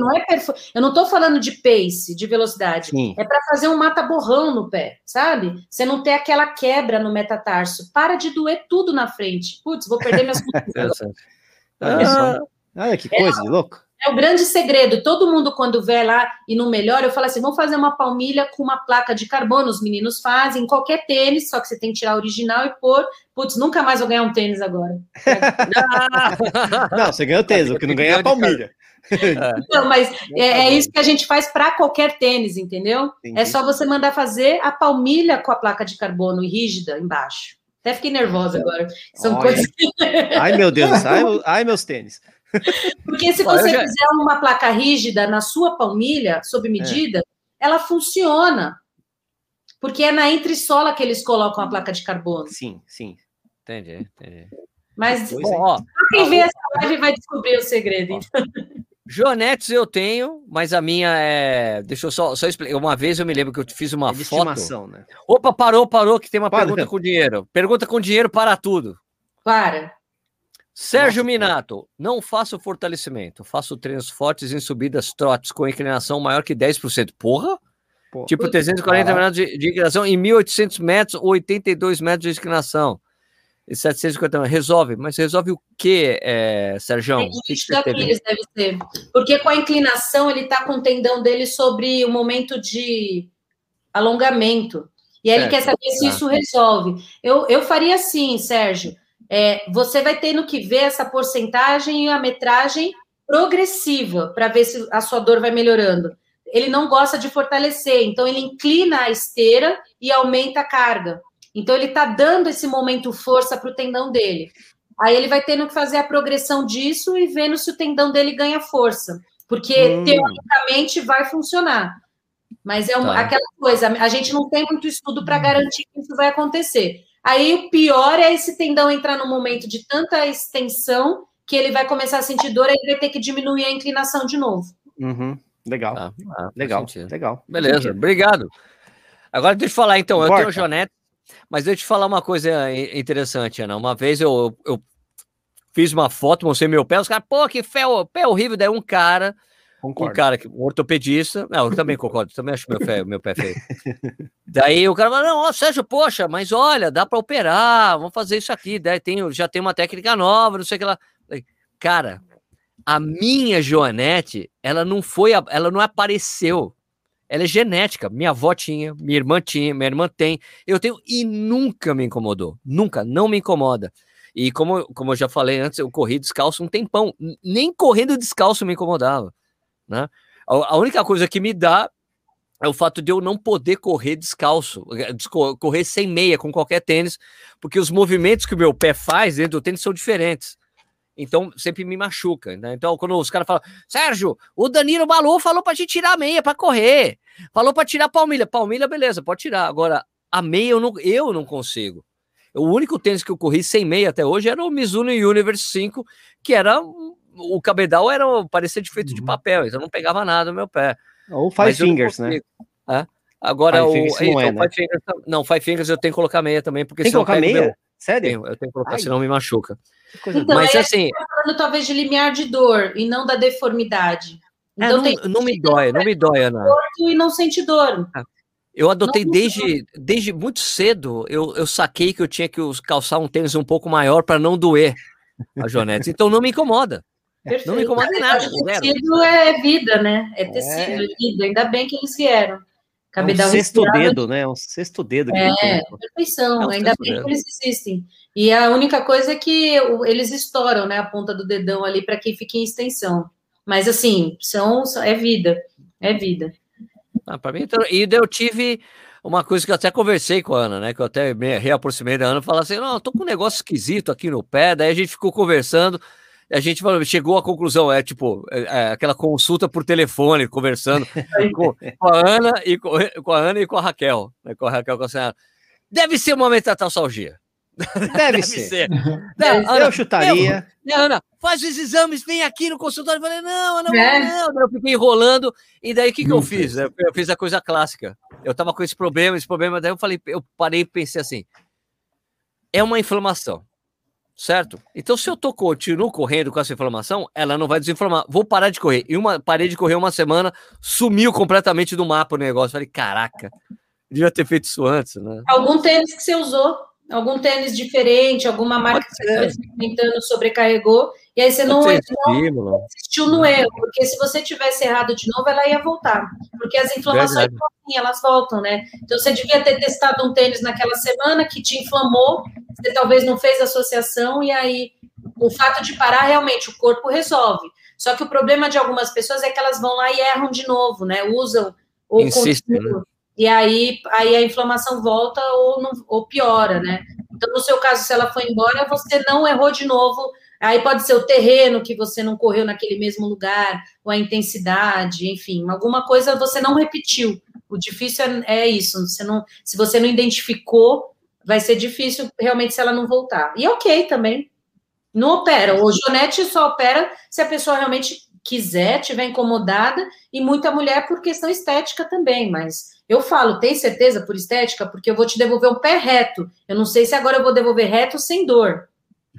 não é. Eu não estou falando de pace, de velocidade. Sim. É para fazer um mata-borrão no pé, sabe? Você não ter aquela quebra no metatarso. Para de doer tudo na frente. Putz, vou perder minhas Interessante. Olha só. Olha que coisa de louco. É o grande segredo. Todo mundo, quando vê lá e não melhora, eu falo assim: vamos fazer uma palmilha com uma placa de carbono. Os meninos fazem, qualquer tênis, só que você tem que tirar a original e pôr. Putz, nunca mais vou ganhar um tênis agora. Não, você ganhou tese, o que não ganha é a palmilha. Não, mas é, é isso que a gente faz para qualquer tênis, entendeu? Entendi. É só você mandar fazer a palmilha com a placa de carbono rígida embaixo. Até fiquei nervosa agora. São Olha. coisas que. Ai, meu Deus, ai, ai, meus tênis. Porque se você já- fizer uma placa rígida na sua palmilha, sob medida, ela funciona. Porque é na entressola que eles colocam a placa de carbono. Sim, sim. Entendi, entendi. Mas Bom, é. ó, quem vê essa live vai descobrir o segredo. então. Joanetes eu tenho, mas a minha é. Deixa eu só, só explicar. Uma vez eu me lembro que eu fiz uma É de foto. estimação, né? Opa, parou, parou, que tem uma Para, pergunta com dinheiro. Pergunta com dinheiro para tudo. Para. Sérgio Nossa, Minato, não faço fortalecimento, faço treinos fortes em subidas trotes com inclinação maior que 10%. Porra! Pô. Tipo 340 Caraca. metros de, de inclinação em 1.800 metros, 82 metros de inclinação. E 750 metros. Resolve, mas resolve o quê, é, Sérgio? O que, que deve ser. Porque com a inclinação, ele está com o tendão dele sobre o momento de alongamento. E aí ele quer saber se Tá. isso resolve. Eu, eu faria assim, Sérgio. É, você vai tendo que ver essa porcentagem e a metragem progressiva para ver se a sua dor vai melhorando. Ele não gosta de fortalecer, então ele inclina a esteira e aumenta a carga. Então ele está dando esse momento força para o tendão dele. Aí ele vai tendo que fazer a progressão disso e vendo se o tendão dele ganha força. Porque Hum. teoricamente vai funcionar. Mas é uma, Tá. aquela coisa, a gente não tem muito estudo para garantir que isso vai acontecer. Aí o pior é esse tendão entrar num momento de tanta extensão que ele vai começar a sentir dor, e ele vai ter que diminuir a inclinação de novo. Uhum. Legal, Ah, ah, legal, legal. Beleza, obrigado. Agora deixa eu falar então, eu Importa. tenho Jonete, mas deixa eu te falar uma coisa interessante, Ana. Uma vez eu, eu fiz uma foto, mostrei meu pé, os caras, pô, que pé, pé horrível. Daí um cara, um Concordo. cara, que- um ortopedista, não, eu também concordo, também acho meu pé, meu pé feio. Daí o cara falou, não, ó, Sérgio, poxa, mas olha, dá para operar, vamos fazer isso aqui, daí tem, já tem uma técnica nova, não sei o que lá. Cara, a minha Joanete, ela não foi, ela não apareceu. Ela é genética. Minha avó tinha, minha irmã tinha, minha irmã tem. Eu tenho e nunca me incomodou. Nunca, não me incomoda. E como, como eu já falei antes, eu corri descalço um tempão. Nem correndo descalço me incomodava. Né? A, única coisa que me dá é o fato de eu não poder correr descalço, eh, correr sem meia com qualquer tênis, porque os movimentos que o meu pé faz dentro do tênis são diferentes. Então, sempre me machuca. Né? Então, quando os caras falam, Sérgio, o Danilo Balu falou pra gente tirar a meia pra correr. Falou pra tirar a palmilha. Palmilha, beleza, pode tirar. Agora, a meia eu não, eu não consigo. O único tênis que eu corri sem meia até hoje era o Mizuno Universe 5, que era. O cabedal era parecia de feito de Uhum. papel, então não pegava nada no meu pé. Ou Five Mas não Fingers, né? É. Agora, Five o. Fingers não é, então, né? Five Fingers tam- não, Five Fingers eu tenho que colocar meia também, porque Tem que colocar meia? meu- Sério? Tenho, eu tenho que colocar, Ai. senão me machuca. Então, Mas é- assim, Falando talvez de limiar de dor e não da deformidade. é, Então não, tem não me dói, não me dói, Ana. e não sente dor. Eu adotei Não, desde, desde muito cedo, eu, eu saquei que eu tinha que calçar um tênis um pouco maior para não doer a Jonetes. Então não me incomoda. Não me incomoda em nada. Tecido é vida, né? É tecido, é vida. Ainda bem que eles vieram. É um Cabedal sexto respirado, dedo, né? Um sexto dedo. que É, perfeição. É um Ainda sexto bem dedo. que eles existem. E a única coisa é que eles estouram, né? A ponta do dedão ali para que fique em extensão. Mas assim, são, é vida. É vida. Ah, pra mim, então, e eu tive uma coisa que eu até conversei com a Ana, né? Que eu até me reaproximei da Ana e falei assim: não, eu tô com um negócio esquisito aqui no pé. Daí a gente ficou conversando. A gente falou- chegou à conclusão, é tipo, é, é aquela consulta por telefone, conversando com, com a Ana e com, com a Ana e com a Raquel, né, com a Raquel com a senhora. Deve ser uma metatarsalgia. Deve, Deve ser. ser. Deve Não, Ana, Eu chutaria. né, Ana, faz os exames, vem aqui no consultório. Eu falei, não, Ana, É. não. Daí Eu fiquei enrolando. E daí o que, que eu Não fiz? Eu, eu fiz a coisa clássica. Eu tava com esse problema, esse problema. Daí eu falei, eu parei e pensei assim: é uma inflamação, certo? Então, se eu tô, continuo correndo com essa inflamação, ela não vai desinflamar. Vou parar de correr. E uma, parei de correr uma semana, sumiu completamente do mapa o negócio. Falei, caraca, devia ter feito isso antes, né? Algum tênis que você usou, algum tênis diferente, alguma marca que você estava experimentando, sobrecarregou, e aí você não, não insistiu no erro, porque se você tivesse errado de novo, ela ia voltar. Porque as inflamações assim, elas voltam, né? Então você devia ter testado um tênis naquela semana que te inflamou, você talvez não fez associação, e aí o fato de parar, realmente, o corpo resolve. Só que o problema de algumas pessoas é que elas vão lá e erram de novo, né? Usam ou Insistem, continuam. E aí, aí a inflamação volta ou, não, ou piora, né? Então, no seu caso, se ela foi embora, você não errou de novo. Aí pode ser o terreno que você não correu naquele mesmo lugar, ou a intensidade, enfim, alguma coisa você não repetiu. O difícil é, é isso. Você não, se você não identificou, vai ser difícil realmente se ela não voltar. E ok também. Não opera. O Jonete só opera se a pessoa realmente quiser, tiver incomodada, e muita mulher por questão estética também, mas eu falo, tem certeza por estética? Porque eu vou te devolver um pé reto. Eu não sei se agora eu vou devolver reto sem dor.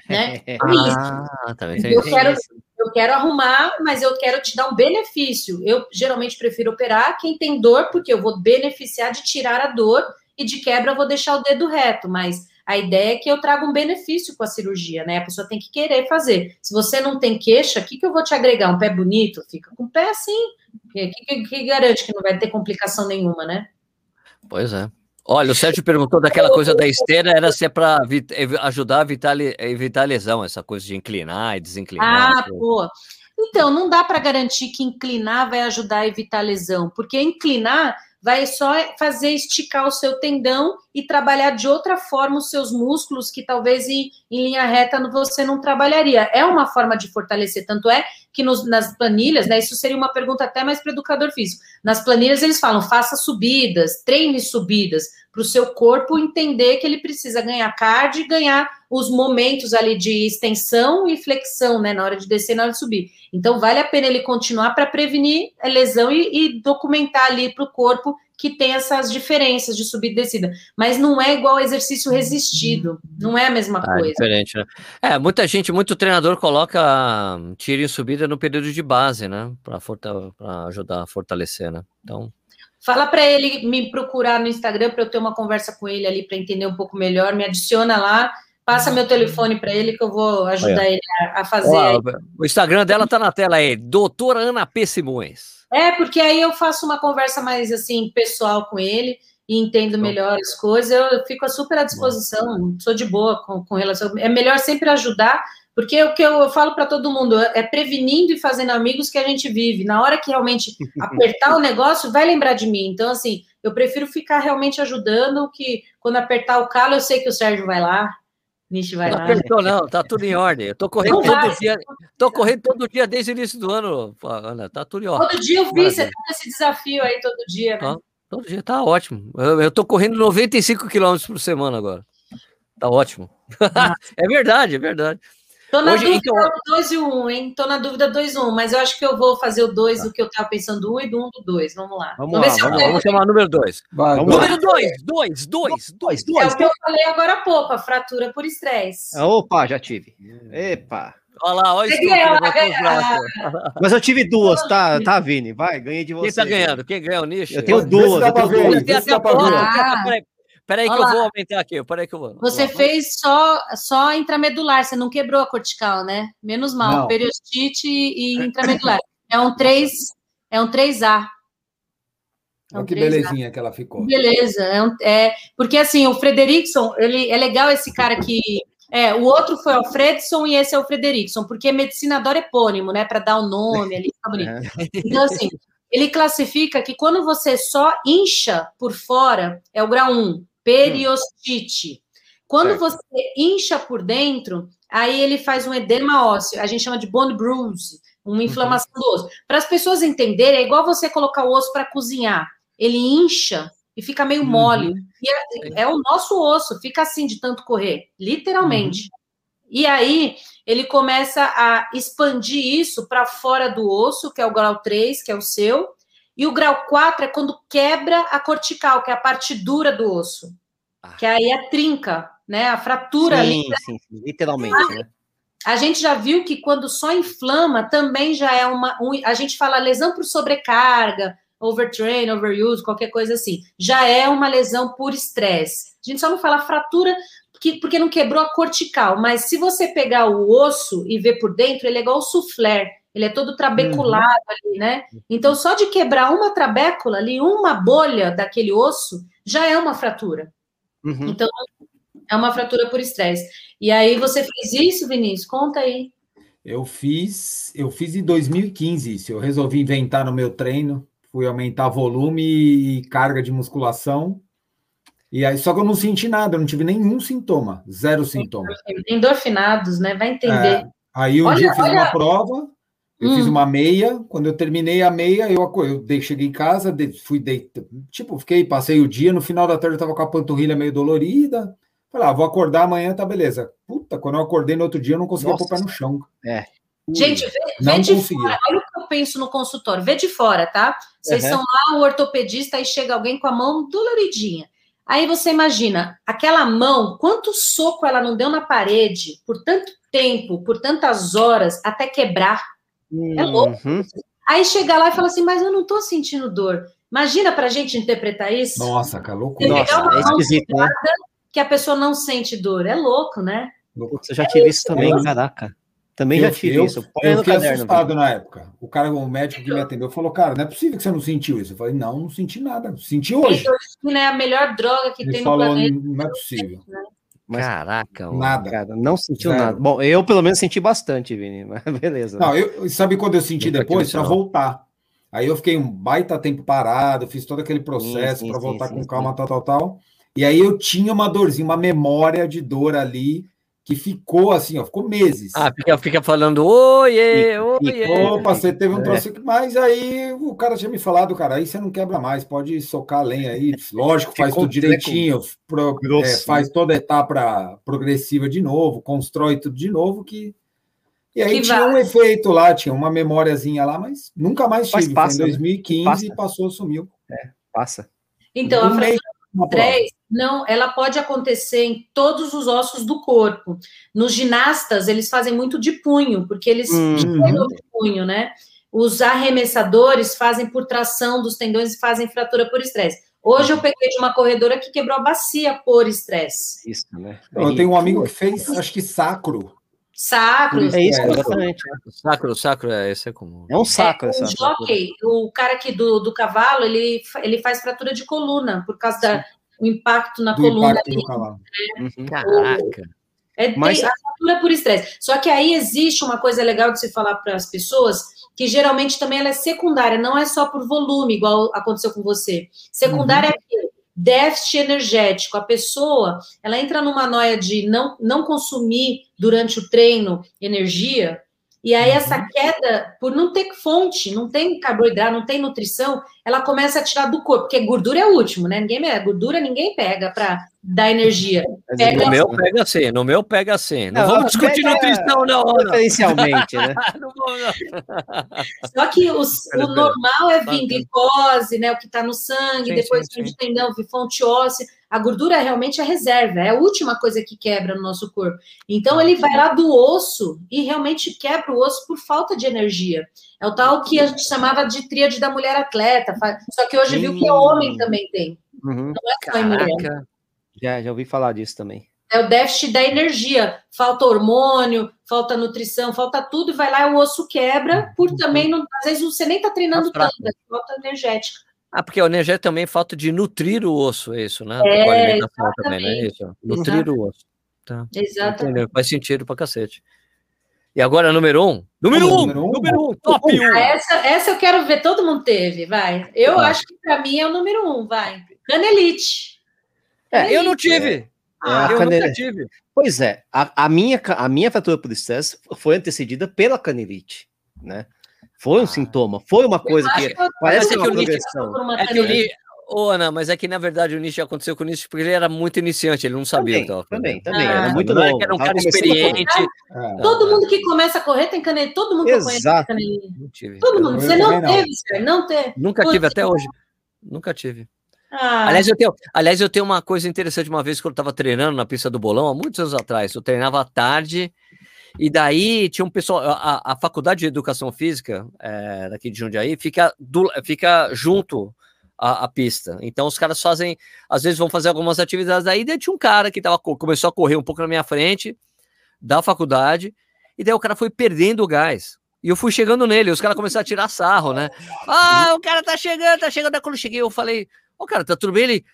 Né? Isso. Ah, tá. Eu quero, eu quero arrumar, mas eu quero te dar um benefício. Eu geralmente prefiro operar quem tem dor, porque eu vou beneficiar de tirar a dor e de quebra eu vou deixar o dedo reto, mas a ideia é que eu traga um benefício com a cirurgia, né? A pessoa tem que querer fazer. Se você não tem queixa, o que, que eu vou te agregar? Um pé bonito? Fica com o pé assim. O que, que, que garante que não vai ter complicação nenhuma, né? Pois é. Olha, o Sérgio perguntou daquela coisa da esteira, era se é para ajudar a evitar, a evitar lesão, essa coisa de inclinar e desinclinar. Ah, pô. Então, não dá para garantir que inclinar vai ajudar a evitar lesão, porque inclinar vai só fazer esticar o seu tendão e trabalhar de outra forma os seus músculos, que talvez em, em linha reta você não trabalharia. É uma forma de fortalecer, tanto é que nos- nas planilhas, né? Isso seria uma pergunta até mais para educador físico. Nas planilhas eles falam: faça subidas, treine subidas, para o seu corpo entender que ele precisa ganhar cardio e ganhar os momentos ali de extensão e flexão, né? Na hora de descer, na hora de subir. Então, vale a pena ele continuar para prevenir lesão e, e documentar ali para o corpo que tem essas diferenças de subida e descida. Mas não é igual exercício resistido. Não é a mesma Ah, é coisa. diferente, né? É, muita gente, muito treinador coloca hum, tiro em subida no período de base, né? Para ajudar a fortalecer, né? Então, Fala para ele me procurar no Instagram para eu ter uma conversa com ele ali para entender um pouco melhor. Me adiciona lá, passa meu telefone para ele que eu vou ajudar ele a, a fazer. ó, o Instagram dela tá na tela aí, doutora Ana P. Simões. É, porque aí eu faço uma conversa mais assim, pessoal com ele e entendo melhor as coisas. Eu fico super à disposição, sou de boa com, com relação. É melhor sempre ajudar, porque o que eu, eu falo para todo mundo é prevenindo e fazendo amigos que a gente vive. Na hora que realmente apertar o negócio, vai lembrar de mim. Então, assim, eu prefiro ficar realmente ajudando, que quando apertar o calo, eu sei que o Sérgio vai lá, Nishi vai Não lá. apertou, não, tá tudo em ordem. Eu tô correndo Não todo vai. dia. Tô correndo todo dia desde o início do ano, Ana. Tá tudo em ordem. Todo dia eu vi, Maravilha. você tá com esse desafio aí todo dia, né? Tá. Todo dia tá ótimo. Eu, eu tô correndo 95 quilômetros por semana agora. Tá ótimo. é verdade, é verdade. Tô na Hoje, dúvida então- do 2 e o 1, hein? Tô na dúvida 2 e 1, mas eu acho que eu vou fazer o 2 do que eu tava pensando do 1 e do 1 do 2. Vamos lá. Vamos Vamos ver lá, se eu vamos pego. Vamos chamar o número 2. Vai, Vamos vai. lá. Número 2, 2, 2, 2. Dois, É dois. o que eu falei agora há pouco, a fratura por estresse. Opa, já tive. Epa. Olha lá, olha isso. Mas eu tive duas, tá, tá, Vini? Vai, ganhei de você. Quem tá ganhando? Quem ganha o nicho? Eu tenho duas, eu tenho duas. Tem Vê se até a foto. Ah. Peraí, peraí que eu vou aumentar aqui. Peraí que eu vou. Você fez só, só intramedular, você não quebrou a cortical, né? Menos mal, Não. periostite e intramedular. É um 3, é um 3A. É um Olha que 3A. belezinha que ela ficou. Beleza, é, um- é, porque assim, o Frederickson, ele é legal esse cara que é, o outro foi o Fredson e esse é o Frederickson, porque medicina adora epônimo, né, para dar o nome ali, fica bonito. É. Então assim, ele classifica que quando você só incha por fora, é o grau 1, periostite. Quando Certo. você incha por dentro, aí ele faz um edema ósseo, a gente chama de bone bruise, uma inflamação do osso. Para as pessoas entenderem, é igual você colocar o osso para cozinhar. Ele incha e fica meio Uhum. mole. E é, é o nosso osso, fica assim de tanto correr, literalmente. E aí ele começa a expandir isso para fora do osso, que é o grau 3, que é o seu. E o grau 4 é quando quebra a cortical, que é a parte dura do osso. Ah. Que aí é trinca, né? A fratura ali. Sim, sim, sim, literalmente, né? A gente já viu que quando só inflama, também já é uma. um- a gente fala lesão por sobrecarga, overtrain, overuse, qualquer coisa assim. Já é uma lesão por estresse. A gente só não fala fratura que- porque não quebrou a cortical, mas se você pegar o osso e ver por dentro, ele é igual o soufflé. Ele é todo trabeculado ali, né? Então, só de quebrar uma trabécula ali, uma bolha daquele osso, já é uma fratura. Uhum. Então, é uma fratura por estresse. E aí, você fez isso, Vinícius? Conta aí. Eu fiz, eu fiz em 2015 isso. Eu resolvi inventar no meu treino, fui aumentar volume e carga de musculação. E aí, só que eu não senti nada, eu não tive nenhum sintoma, zero sintoma. Endorfinados, né? Vai entender. Aí um Olha, dia eu fiz olha. uma prova, eu Hum. fiz uma meia. Quando eu terminei a meia, eu, eu dei- cheguei em casa, de- fui deitar. Tipo, fiquei, passei o dia. No final da tarde eu tava com a panturrilha meio dolorida. Falei, ah, vou acordar amanhã, tá beleza. Puta, quando eu acordei no outro dia, eu não conseguia pôr o pé no chão. É. Gente, vê, Não vê de conseguia. fora. Olha o que eu penso no consultório. Vê de fora, tá? Vocês Uhum. são lá, o ortopedista, aí chega alguém com a mão doloridinha. Aí você imagina, aquela mão, quanto soco ela não deu na parede por tanto tempo, por tantas horas, até quebrar. É louco. Uhum. Aí chega lá e fala assim, mas eu não tô sentindo dor. Imagina pra gente interpretar isso. Nossa, cara, Você loucura. pegar Nossa, é esquisito, né? que a pessoa não sente dor. É louco, né? Putz, eu já tive isso também, Eu- também Também eu, já tive eu, isso. Põe eu no fiquei caderno. assustado na época. O cara, o médico que me atendeu, falou: Cara, não é possível que você não sentiu isso. Eu falei: Não, não senti nada. Senti hoje. É a melhor droga que Ele tem no falou: planeta. Não é possível. Mas- Caraca. Nada. Cara, não sentiu Zero. nada. Bom, eu pelo menos senti bastante, Vini, mas beleza. Não, eu, sabe quando eu senti depois? Para voltar. Aí eu fiquei um baita tempo parado, fiz todo aquele processo sim, para sim, voltar sim, com sim. calma, tal, tal, tal. E aí eu tinha uma dorzinha, uma memória de dor ali, que ficou assim, ó, ficou meses. Ah, fica, fica falando, oiê, oiê. Opa, você teve um É. troço aqui, mas aí o cara tinha me falado, cara, aí você não quebra mais, pode socar a lenha aí, lógico, faz Ficou tudo direitinho, pro- é, faz toda a etapa progressiva de novo, constrói tudo de novo, que... E aí Que tinha um efeito lá, tinha uma memóriazinha lá, mas nunca mais Mas tive, passa, foi em né? 2015 Passa. e passou, sumiu. Passa. Então, a Um fratura mês uma. 3, não, ela pode acontecer em todos os ossos do corpo. Nos ginastas, eles fazem muito de punho, porque eles Uhum. de punho, né? Os arremessadores fazem por tração dos tendões e fazem fratura por estresse. Hoje eu peguei de uma corredora que quebrou a bacia por estresse. Isso, né? Eu tenho um amigo que fez, acho que sacro. Sacro. É isso, É, exatamente. Sacro, sacro, é, esse é comum. É um saco É, jockey, o cara que do, do cavalo, ele, ele faz fratura de coluna por causa da, o impacto na Do coluna. impacto do cavalo. Uhum. Caraca. É Mas- a fratura por estresse. Só que aí existe uma coisa legal de se falar para as pessoas, que geralmente também ela é secundária, não é só por volume, igual aconteceu com você. Secundária é aquilo, déficit energético. A pessoa, ela entra numa noia de não, não consumir durante o treino energia, e aí essa queda, por não ter fonte, não tem carboidrato, não tem nutrição, ela começa a tirar do corpo, porque gordura é o último, né? Ninguém, gordura ninguém pega para dar energia. É, No meu né? pega assim, no meu pega assim. Não, Não, vamos discutir pega- nutrição, não, não. Preferencialmente, né? Não vou, não. Só que os- o normal é vir glicose, né? O que está no sangue, Sim, depois sim, vem de sim. tendão, vir fonte óssea. A gordura é realmente a reserva, é a última coisa que quebra no nosso corpo. Então ele vai lá do osso e realmente quebra o osso por falta de energia. É o tal que a gente chamava de tríade da mulher atleta. Só que hoje viu que é homem também tem, Uhum. só em mulher. Caraca. Já, já ouvi falar disso também. É o déficit da energia. Falta hormônio, falta nutrição, falta tudo, e vai lá e o osso quebra, por também, não, às vezes você nem está treinando Tá tanto, é falta energética. Ah, porque o energético também falta de nutrir o osso, é isso, né? É, Com alimentação também, né? Isso. Nutrir o osso. Tá. Exatamente. Entendeu? Faz sentido pra cacete. E agora, número um? Número um! Número um? Número um! Top um! Ah, essa, essa eu quero ver, todo mundo teve, vai. Eu Vai. acho que para mim é o número um, vai. Canelite. É, eu não tive. Ah, eu canele- nunca tive. Pois é, a, a minha, a minha fratura por estresse foi antecedida pela canelite, né? Foi um Ah. sintoma, foi uma coisa que que eu- parece eu uma que o Nietzsche progressão. por uma É que eu li. Ô, Ana, mas é que na verdade o Nietzsche aconteceu com o Nietzsche porque ele era muito iniciante, ele não sabia o Também, que também, também, Ah. era muito Não é novo. que era um cara experiente. É. Todo mundo que começa a correr tem canelite. Todo mundo que eu conheço Exato. tem. Não tive. Todo Eu mundo. eu Você não não. teve, Sérgio? Não teve. Nunca tive até hoje. Nunca tive. Ah, Aliás, eu tenho, aliás, eu tenho uma coisa interessante. Uma vez que eu estava treinando na pista do bolão, há muitos anos atrás, eu treinava à tarde, e daí tinha um pessoal. A, a faculdade de educação física é, daqui de Jundiaí fica, do, fica junto à, à pista. Então os caras fazem, às vezes vão fazer algumas atividades aí. Daí tinha um cara que tava, co- começou a correr um pouco na minha frente da faculdade, e daí o cara foi perdendo o gás. E eu fui chegando nele, os caras começaram a tirar sarro, né? Ah, o cara tá chegando, tá chegando. Daí quando eu cheguei, eu falei, ô cara, tá tudo bem? Ele,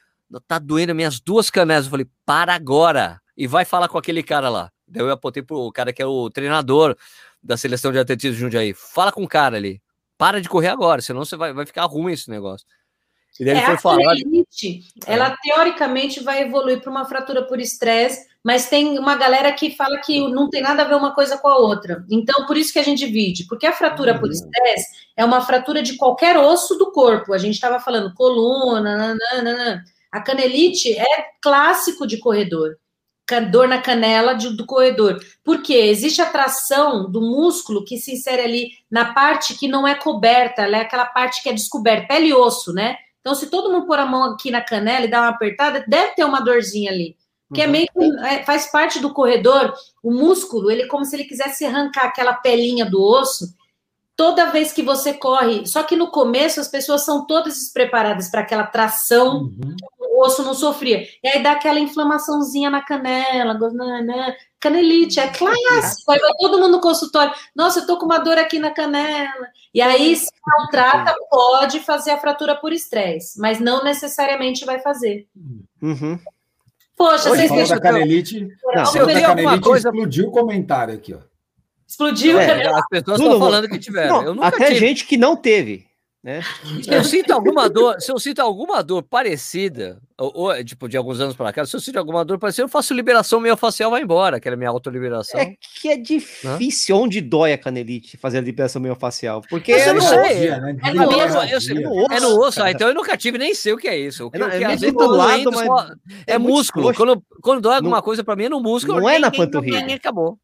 tá doendo minhas duas canelas. Eu falei, para agora. E vai falar com aquele cara lá. Daí eu apontei pro cara que é o treinador da seleção de atletismo de Jundiaí. Fala com o cara ali. Para de correr agora, senão você vai, vai ficar ruim esse negócio. E daí ele É, foi a falar. canelite, ela teoricamente vai evoluir para uma fratura por estresse, mas tem uma galera que fala que não tem nada a ver uma coisa com a outra. Então, por isso que a gente divide, porque a fratura por estresse é uma fratura de qualquer osso do corpo. A gente estava falando coluna, nananana. a canelite é clássico de corredor. Dor na canela de- do corredor. Por quê? Existe a tração do músculo que se insere ali na parte que não é coberta, ela é aquela parte que é descoberta, pele e osso, né? Então, se todo mundo pôr a mão aqui na canela e dar uma apertada, deve ter uma dorzinha ali. Que é Uhum. meio que é, faz parte do corredor, o músculo, ele é como se ele quisesse arrancar aquela pelinha do osso toda vez que você corre. Só que no começo as pessoas são todas despreparadas para aquela tração, Uhum. O osso não sofria. E aí dá aquela inflamaçãozinha na canela, canelite, é clássico. Aí vai todo mundo no consultório. Nossa, eu tô com uma dor aqui na canela. E aí, se não trata, pode fazer a fratura por estresse, mas não necessariamente vai fazer. Uhum. Poxa, Hoje vocês Falou deixa da eu ter- canelite. Não, Se eu tenho alguma canelite coisa. explodiu o comentário aqui, ó. explodiu É. As pessoas estão falando que tiveram. Não, eu nunca até tive. gente que não teve. Né? Se eu sinto alguma dor, se eu sinto alguma dor parecida, ou, ou, tipo, de alguns anos para cá, se eu sinto alguma dor parecida, eu faço liberação miofascial, vai embora, que era minha autoliberação. É que é difícil onde dói a canelite fazer a liberação miofascial. Porque Mas eu não é- sei. Dia, né? É no de osso, eu sei. no osso, É no osso, ah, cara. então eu nunca tive, nem sei o que é isso. O que, É que é do tô lado, só- é, é músculo. Quando, quando dói alguma Não- coisa pra mim é no músculo. não é na panturrilha. Acabou.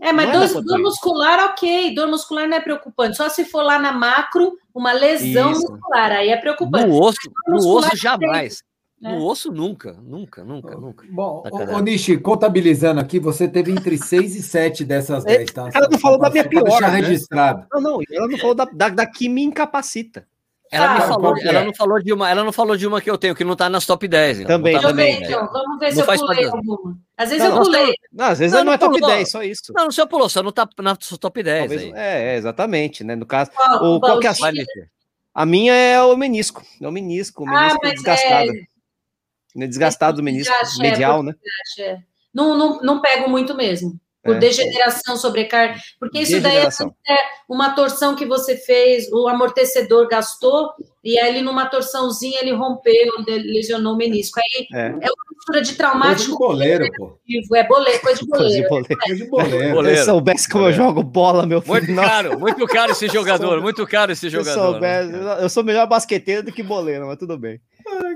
É, mas Não é dor, dor muscular, ok. Dor muscular não é preocupante. Só se for lá na macro, uma lesão Isso. muscular, aí é preocupante. No osso, no osso jamais. É. No osso nunca, nunca, nunca, nunca. Bom, Sacanagem. ô, ô, Nishi, contabilizando aqui, você teve entre 6 e 7 dessas É, 10, tá? ela não falou da minha pior, né? registrado. Não, não, ela não falou da, da, da que me incapacita. Ela, me Ah, falou, qual ela é? não falou de uma, ela não falou de uma que eu tenho que não tá nas top 10. não. Também, não tá eu top 10. então. Vamos ver se Não eu faz pulei alguma. Às vezes Não, eu pulei. Não, às vezes Não, não, é não top pulou. 10, só isso. Não, não você pulou, só não tá na top 10 Talvez- aí. é, é, exatamente, né? No caso, Ó, o- o qual que é a Nishi. a minha é o menisco. É o menisco, o Ah, menisco mas desgastado. é- Desgastado do menisco é, medial, né? é. Não, não, não pego muito mesmo. Por É. degeneração, sobrecarga. Porque isso daí é uma torção que você fez, o amortecedor gastou, e aí ele numa torçãozinha ele rompeu, ele lesionou o menisco. Aí É. é uma mistura de Coisa de traumático boleiro, pô. é boleiro, coisa de Coisa de boleiro. boleiro. Coisa de boleiro. Boleiro. Se soubesse como eu Boleiro. jogo bola, meu filho. Muito nossa, caro, muito caro esse jogador, muito caro esse se jogador. soubesse, né? eu sou melhor basqueteiro do que boleiro, mas tudo bem.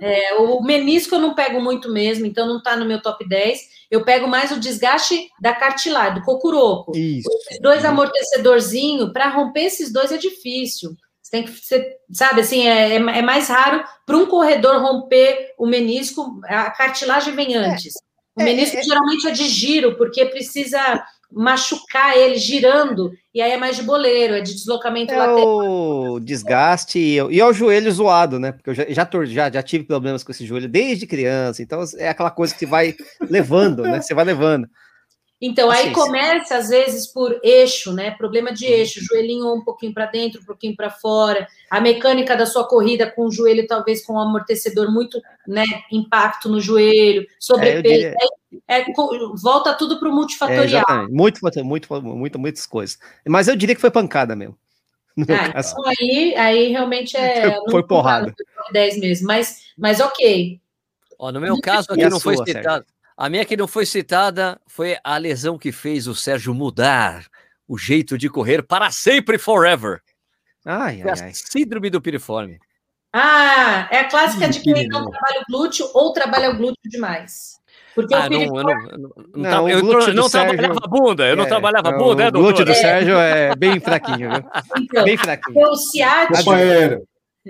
É, o menisco eu não pego muito mesmo, então não tá no meu top 10. Eu pego mais o desgaste da cartilagem, do cocuroco. Isso. Esses dois amortecedorzinhos, para romper esses dois é difícil. Você tem que, você, sabe, assim, é, é é mais raro para um corredor romper o menisco, a cartilagem vem antes. O é, menisco é. geralmente é de giro, porque precisa machucar ele girando, e aí é mais de boleiro, é de deslocamento É lateral. o desgaste e, e é o joelho zoado, né? Porque eu já, já, já, já tive problemas com esse joelho desde criança, então é aquela coisa que você vai levando, né? Você vai levando. Então, aí Assim, começa, às vezes, por eixo, né? Problema de eixo, joelhinho um pouquinho para dentro, um pouquinho para fora. A mecânica da sua corrida com o joelho, talvez com um amortecedor muito, né? Impacto no joelho, sobrepeso. diria- Aí, é, co- volta tudo para o É, multifatorial. exatamente. Muito, muito, muito, muitas coisas. Mas eu diria que foi pancada mesmo. Ah, então aí, aí realmente é. Foi- porrada. no top 10 mesmo, mas, mas ok. Ó, no meu caso aqui não foi sua, citada. A minha que não foi citada foi a lesão que fez o Sérgio mudar o jeito de correr para sempre forever. Ai, ai, a ai. síndrome do piriforme. Ah, é a clássica de quem não trabalha o glúteo ou trabalha o glúteo demais. Porque Ah, o não, piriforme eu não, eu não, eu não Sérgio- trabalhava a bunda, eu não É, trabalhava a não, bunda, é, O glúteo do Sérgio é bem fraquinho, viu? Então, Bem fraquinho. o ciático, Companheiro.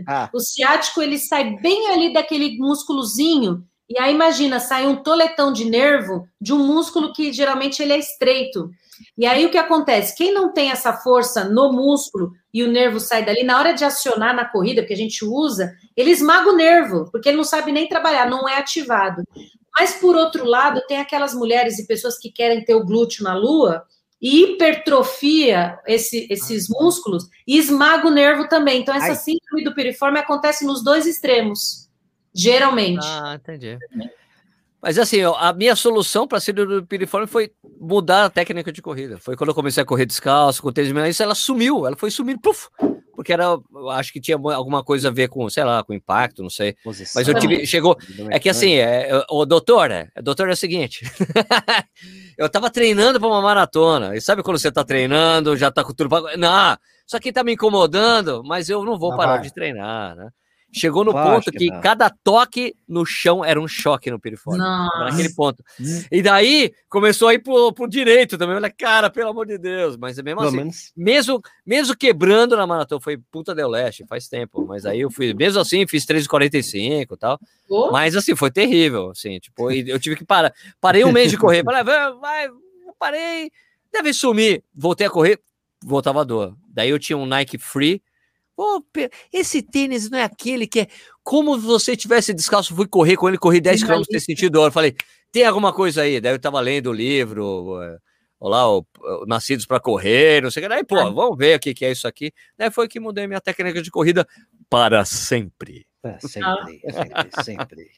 Ah, o ciático ele sai bem ali daquele músculozinho, e aí imagina, sai um toletão de nervo de um músculo que geralmente ele é estreito. E aí o que acontece? Quem não tem essa força no músculo e o nervo sai dali, na hora de acionar na corrida, que a gente usa, ele esmaga o nervo, porque ele não sabe nem trabalhar, não é ativado. Mas por outro lado, tem aquelas mulheres e pessoas que querem ter o glúteo na lua e hipertrofia esse- esses músculos e esmaga o nervo também. Então, essa Ai. síndrome do piriforme acontece nos dois extremos, geralmente. Ah, entendi. Mas assim, a minha solução para síndrome do piriforme foi mudar a técnica de corrida. Foi quando eu comecei a correr descalço, com tênis, mas ela sumiu, ela foi sumindo, puf, porque era, eu acho que tinha alguma coisa a ver com, sei lá, com impacto, não sei. Mas eu tive, chegou, é que assim, é, é, o doutor, é, o doutor é o seguinte. eu tava treinando para uma maratona. E sabe quando você tá treinando, já tá com tudo. pra- Não, isso aqui tá me incomodando, mas eu não vou Não parar vai. de treinar, né? Chegou no ponto que que cada toque no chão era um choque no piriforme. Nossa. Naquele ponto. E daí começou a ir pro, pro direito também. Olha, cara, pelo amor de Deus. Mas é mesmo Pelo assim, menos. mesmo, mesmo quebrando na maratona, foi puta del leste, faz tempo. Mas aí eu fui, mesmo assim, fiz 3,45 e tal. Oh, Mas assim, foi terrível, assim, tipo, e eu tive que parar. Parei um mês de correr, falei, vai, vai, eu parei, deve sumir. Voltei a correr, voltava a dor. Daí eu tinha um Nike Free. Pô, esse tênis não é aquele que é como se você tivesse descalço, fui correr com ele, corri 10 km sem sentir dor. Falei, tem alguma coisa aí? Daí eu tava lendo o livro, eh, lá, o, o Nascidos para Correr, não sei o que. Daí, pô, vamos ver o que, que é isso aqui. Daí foi que mudei minha técnica de corrida para sempre. É, sempre, sempre, sempre.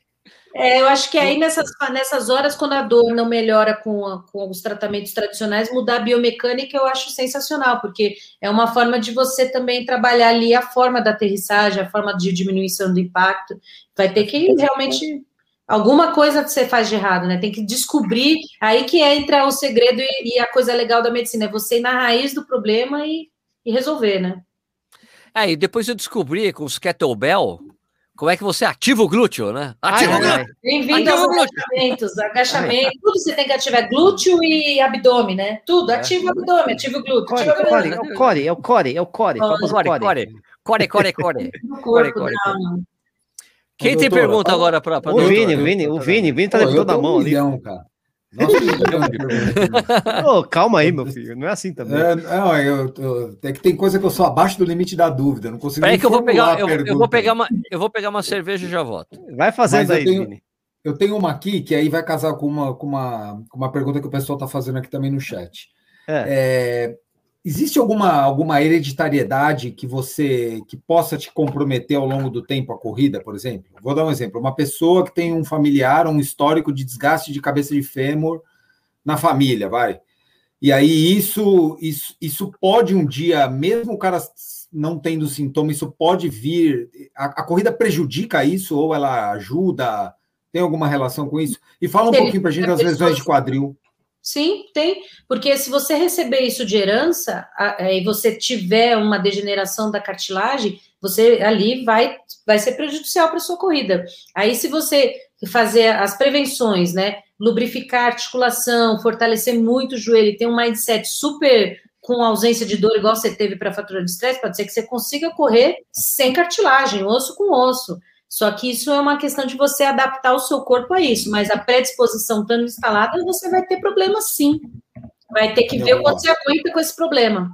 É, eu acho que aí nessas, nessas horas, quando a dor não melhora com, a- com os tratamentos tradicionais, mudar a biomecânica eu acho sensacional, porque é uma forma de você também trabalhar ali a forma da aterrissagem, a forma de diminuição do impacto. Vai ter que realmente. Alguma coisa você faz de errado, né? Tem que descobrir. Aí que entra o segredo e, e a coisa legal da medicina, é você ir na raiz do problema e, e resolver, né? É, e depois eu descobri com os kettlebell como é que você ativa o glúteo, né? Ativa Ai, o glúteo. Bem-vindo aos agachamentos, agachamento, tudo você tem que ativar, é glúteo e abdômen, né? Tudo, É. ativa o abdômen, ativa o glúteo, Core, ativa o core, é o core, é o core, é o core. Core, famoso Core, core. core, core, core, core. no core, corpo, core, alma. Quem tem pergunta agora para O Vini, o Vini, o Vini, o Vini tá levantando a mão um ali. milhão, cara. Nossa. Ô, calma aí, meu filho. Não é assim também. É, não, eu, eu- é que tem coisa que eu sou abaixo do limite da dúvida. Não consigo Peraí que eu vou pegar, eu, eu vou pegar uma, eu vou pegar uma cerveja e já volto. Vai fazendo Mas eu aí, tenho- Vini. Eu tenho uma aqui que aí vai casar com uma, com uma, com uma pergunta que o pessoal está fazendo aqui também no chat. É. É, existe alguma, alguma hereditariedade que você que possa te comprometer ao longo do tempo a corrida, por exemplo? Vou dar um exemplo: uma pessoa que tem um familiar, um histórico de desgaste de cabeça de fêmur na família, vai. E aí isso, isso, isso pode um dia, mesmo o cara não tendo sintoma, isso pode vir. A, a corrida prejudica isso ou ela ajuda? Tem alguma relação com isso? E fala um pouquinho para a gente das lesões de quadril. Sim, tem, porque se você receber isso de herança a- e você tiver uma degeneração da cartilagem, você ali vai, vai ser prejudicial para sua corrida. Aí, se você fazer as prevenções, né, lubrificar a articulação, fortalecer muito o joelho, ter um mindset super com ausência de dor, igual você teve para a de estresse, pode ser que você consiga correr sem cartilagem, osso com osso. Só que isso é uma questão de você adaptar o seu corpo a isso, mas a predisposição estando instalada, você vai ter problema sim. Vai ter que ver o quanto você aguenta com esse problema.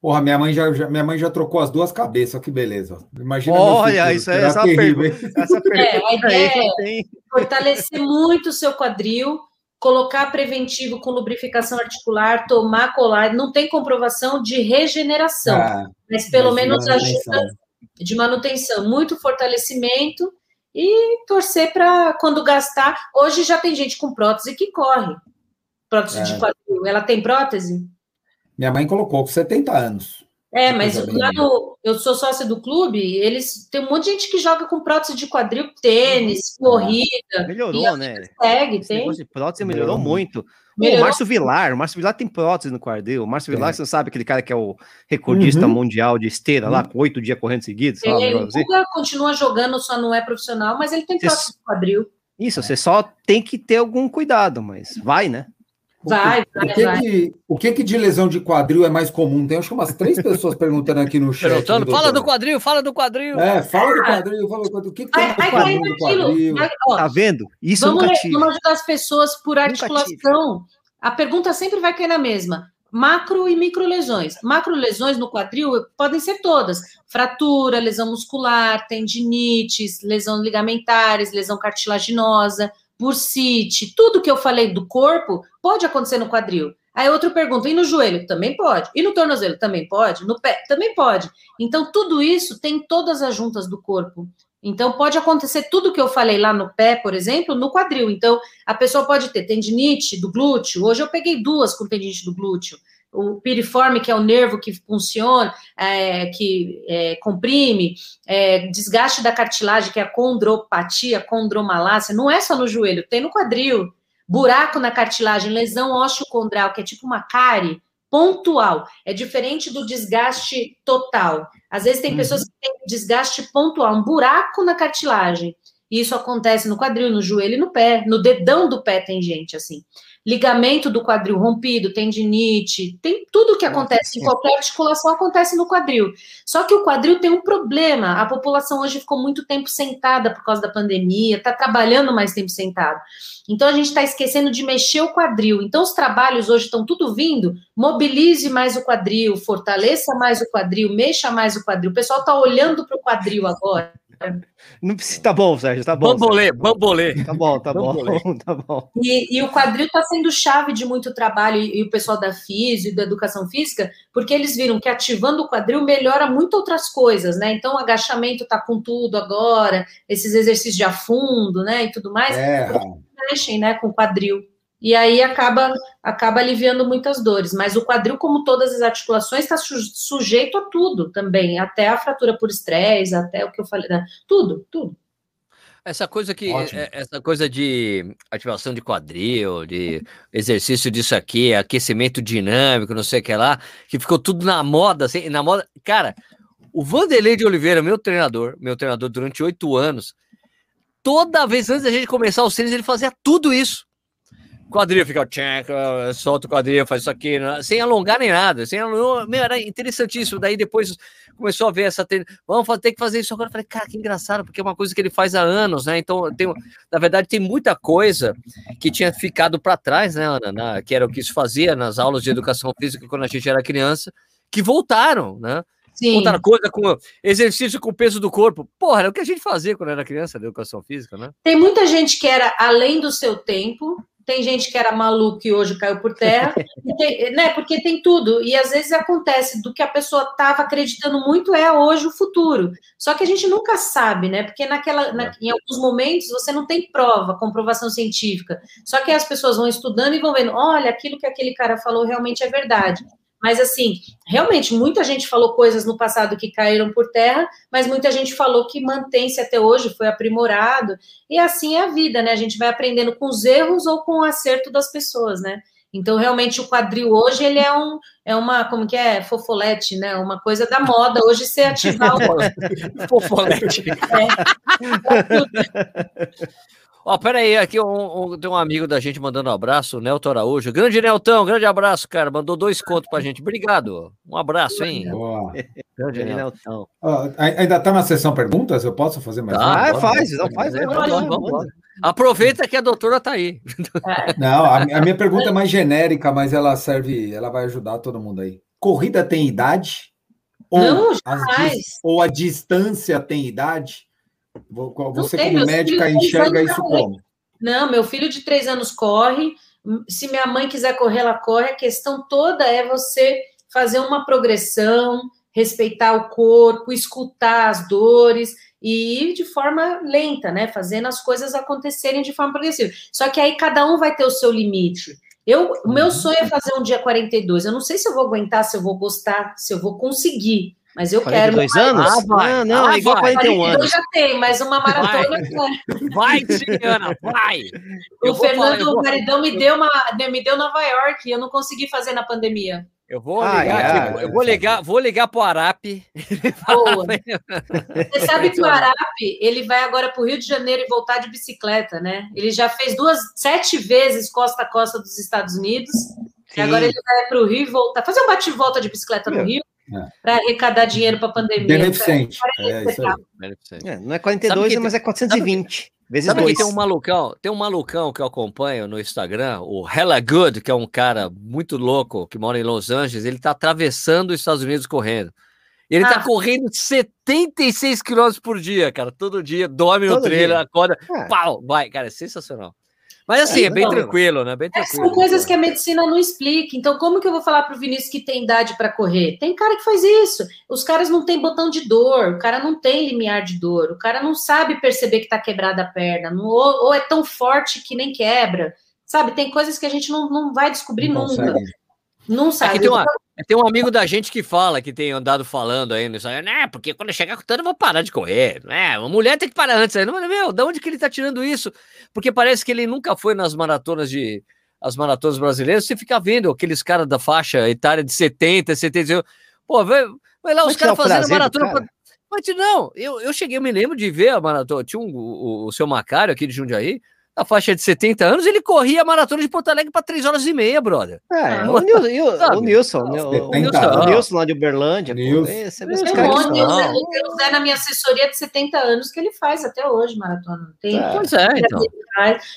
Porra, minha mãe já, já- minha mãe já trocou as duas cabeças, que beleza. Imagina. meu Olha, isso será essa terrível, pergunta. Essa É, pergunta a aí ideia é tem. fortalecer muito o seu quadril, colocar preventivo com lubrificação articular, tomar colar. Não tem comprovação de regeneração, Ah, mas pelo menos ajuda de manutenção, muito fortalecimento e torcer para quando gastar. Hoje já tem gente com prótese que corre. Prótese É. de quadril. Ela tem prótese? Minha mãe colocou com 70 anos. É, mas lá no, eu sou sócia do clube, eles tem um monte de gente que joga com prótese de quadril, tênis, Uhum. corrida, Melhorou, né? segue, Esse tem. de prótese melhorou Melhorou muito. O Melhorou. Márcio Vilar, o Márcio Vilar tem prótese no quadril. O Márcio Vilar, Tem. você sabe, aquele cara que é o recordista Uhum. mundial de esteira lá, com oito dias correndo seguidos, sei lá, Ele, negócio o assim. Guga continua jogando, só não é profissional, mas ele tem Você- prótese de quadril. Isso, você só tem que ter algum cuidado, mas vai, né? Vai, O vai, que, vai. que, o que que de lesão de quadril é mais comum? Tem acho que umas três pessoas perguntando aqui no chat. Perguntando, viu, fala do quadril, fala do quadril. É, fala do quadril, fala do quadril. O que, que tem Vai, no vai do quadril? ó, Tá vendo? Isso vamos, nunca tive. vamos ajudar as pessoas por articulação. A pergunta sempre vai cair na mesma. Macro e micro lesões. Macro lesões no quadril podem ser todas: fratura, lesão muscular, tendinites, lesão ligamentares, lesão cartilaginosa, bursite, tudo que eu falei do corpo pode acontecer no quadril. Aí outro pergunta, e no joelho? Também pode. E no tornozelo? Também pode. No pé? Também pode. Então, tudo isso tem todas as juntas do corpo. Então, pode acontecer tudo que eu falei lá no pé, por exemplo, no quadril. Então, a pessoa pode ter tendinite do glúteo. Hoje eu peguei duas com tendinite do glúteo. O piriforme, que é o nervo que funciona, é, que é, comprime, é, desgaste da cartilagem, que é a condropatia, condromalácia, não é só no joelho, tem no quadril. Buraco na cartilagem, lesão osteocondral, que é tipo uma cárie, pontual. É diferente do desgaste total. Às vezes tem Uhum. pessoas que têm desgaste pontual, um buraco na cartilagem. E isso acontece no quadril, no joelho e no pé. No dedão do pé tem gente assim. Ligamento do quadril rompido, tendinite, tem tudo que acontece em qualquer articulação acontece no quadril. Só que o quadril tem um problema. A população hoje ficou muito tempo sentada por causa da pandemia, está trabalhando mais tempo sentado. Então a gente está esquecendo de mexer o quadril. Então os trabalhos hoje estão tudo vindo. Mobilize mais o quadril, fortaleça mais o quadril, mexa mais o quadril. O pessoal está olhando para o quadril agora. Não precisa, tá bom, Sérgio, tá bom. Bambolê, Sérgio. bambolê. Tá bom, tá bom, Bambolê. tá bom. E, e o quadril está sendo chave de muito trabalho, e, e o pessoal da FISio e da educação física, porque eles viram que ativando o quadril melhora muito outras coisas, né? Então, o agachamento está com tudo agora, esses exercícios de afundo, né? E tudo mais, É, mexem, né? Com o quadril. E aí acaba, acaba aliviando muitas dores. Mas o quadril, como todas as articulações, está sujeito a tudo também, até a fratura por estresse, até o que eu falei, né? tudo, tudo. Essa coisa que Ótimo. é- essa coisa de ativação de quadril, de exercício disso aqui, aquecimento dinâmico, não sei o que lá, que ficou tudo na moda, assim, na moda. Cara, o Vanderlei de Oliveira, meu treinador, meu treinador durante oito anos, toda vez antes da gente começar os treinos, ele fazia tudo isso. Quadril fica, tchac, solta o quadril, faz isso aqui, né, sem alongar nem nada, sem alongar, meu, era interessantíssimo. Daí depois começou a ver essa treino, vamos ter que fazer isso agora. Eu falei, cara, que engraçado, porque é uma coisa que ele faz há anos, né? Então, tem, na verdade, tem muita coisa que tinha ficado para trás, né, Ana? Na- que era o que se fazia nas aulas de educação física quando a gente era criança, que voltaram, né? Sim. Outra coisa com exercício com o peso do corpo. Porra, era o que a gente fazia quando era criança, da educação física, né? Tem muita gente que era além do seu tempo, tem gente que era maluco e hoje caiu por terra, tem- né? Porque tem tudo. E às vezes acontece do que a pessoa estava acreditando muito é hoje o futuro. Só que a gente nunca sabe, né? Porque naquela, na- em alguns momentos você não tem prova, comprovação científica. Só que as pessoas vão estudando e vão vendo, olha, aquilo que aquele cara falou realmente é verdade. Mas assim, realmente muita gente falou coisas no passado que caíram por terra, mas muita gente falou que mantém-se até hoje, foi aprimorado. E assim é a vida, né? A gente vai aprendendo com os erros ou com o acerto das pessoas, né? Então, realmente, o quadril hoje, ele é um, é uma, como que é? Fofolete, né? Uma coisa da moda. Hoje, você ativar o... Fofolete. Ó, peraí, aqui um, um- tem um amigo da gente mandando um abraço, o Nelton Araújo. Grande Neltão, grande abraço, cara. Mandou dois contos pra gente. Obrigado. Um abraço, hein? boa. Grande não- Neltão. Ó, ai- ainda tá na sessão perguntas? Eu posso fazer mais Tá, uma? Ah, faz, não, faz, vai, vamos, vamos, vamos. Aproveita que a doutora tá aí. Não, a, a minha pergunta é mais genérica, mas ela serve, ela vai ajudar todo mundo aí. Corrida tem idade? Ou, Não, jamais. ou a distância tem idade? Vo- Você, como médica, enxerga isso como? Não, meu filho de três anos corre. Se minha mãe quiser correr, ela corre. A questão toda é você fazer uma progressão, respeitar o corpo, escutar as dores e ir de forma lenta, né? Fazendo as coisas acontecerem de forma progressiva. Só que aí cada um vai ter o seu limite. Eu, o meu Uhum. sonho é fazer um dia 42. Eu não sei se eu vou aguentar, se eu vou gostar, se eu vou conseguir, mas eu quero. 42 anos? Ah, vai. Não, não, Ah, é igual vai. 41 42 anos. já tem, mas uma maratona. Vai, sim, Ana, vai. O Eu falar, Fernando, eu vou- o maridão, me deu, uma, me deu Nova York e eu não consegui fazer na pandemia. Eu vou Ai, ligar, ai, aqui, eu ai, vou ligar, vou ligar pro Arape. Boa. Você sabe que o Arape, ele vai agora para o Rio de Janeiro e voltar de bicicleta, né? Ele já fez duas, sete vezes costa a costa dos Estados Unidos. E agora ele vai para o Rio e voltar. Fazer um bate-volta de bicicleta no É. Rio É. para arrecadar dinheiro para a pandemia. Beneficente. É isso aí. É, não é 42, Sabe que mas é 420. Vezes Sabe que dois. tem um malucão, tem um malucão que eu acompanho no Instagram, o Hella Good, que é um cara muito louco, que mora em Los Angeles, ele tá atravessando os Estados Unidos correndo. Ele tá Ah. correndo 76 quilômetros por dia, cara, todo dia, dorme no Todo trailer, dia. acorda, É. pau, vai, cara, é sensacional. Mas assim, é, bem então, tranquilo, né? Bem É, tranquilo. São coisas que a medicina não explica. Então, como que eu vou falar para o Vinícius que tem idade para correr? Tem cara que faz isso. Os caras não têm botão de dor, o cara não tem limiar de dor, o cara não sabe perceber que está quebrada a perna, não- ou, ou é tão forte que nem quebra. Sabe, tem coisas que a gente não, não vai descobrir Não nunca. consegue. Não sabe. Aqui tem, uma- tem um amigo da gente que fala, que tem andado falando aí no Instagram, né? Porque quando eu chegar com tanto, eu vou parar de correr. Né? Uma mulher tem que parar antes. Aí, meu, da onde que ele tá tirando isso? Porque parece que ele nunca foi nas maratonas de. As maratonas brasileiras, você fica vendo aqueles caras da faixa etária de 70, 71. Pô, vai, vai lá, os Mas que é caras o fazendo maratona. cara. pra- Mas não, eu, eu cheguei, eu me lembro de ver a maratona. Tinha um, o, o seu Macário aqui de Jundiaí, na faixa de 70 anos, ele corria a maratona de Porto Alegre para 3 horas e meia, brother. É, Ah, o, Nil- o- o Nilson, né, o, o 70 Nilson. Nilson lá de Uberlândia. pô, Nilson. o o Zé na minha assessoria de 70 anos que ele faz até hoje maratona. Tem, É. Pois é, então.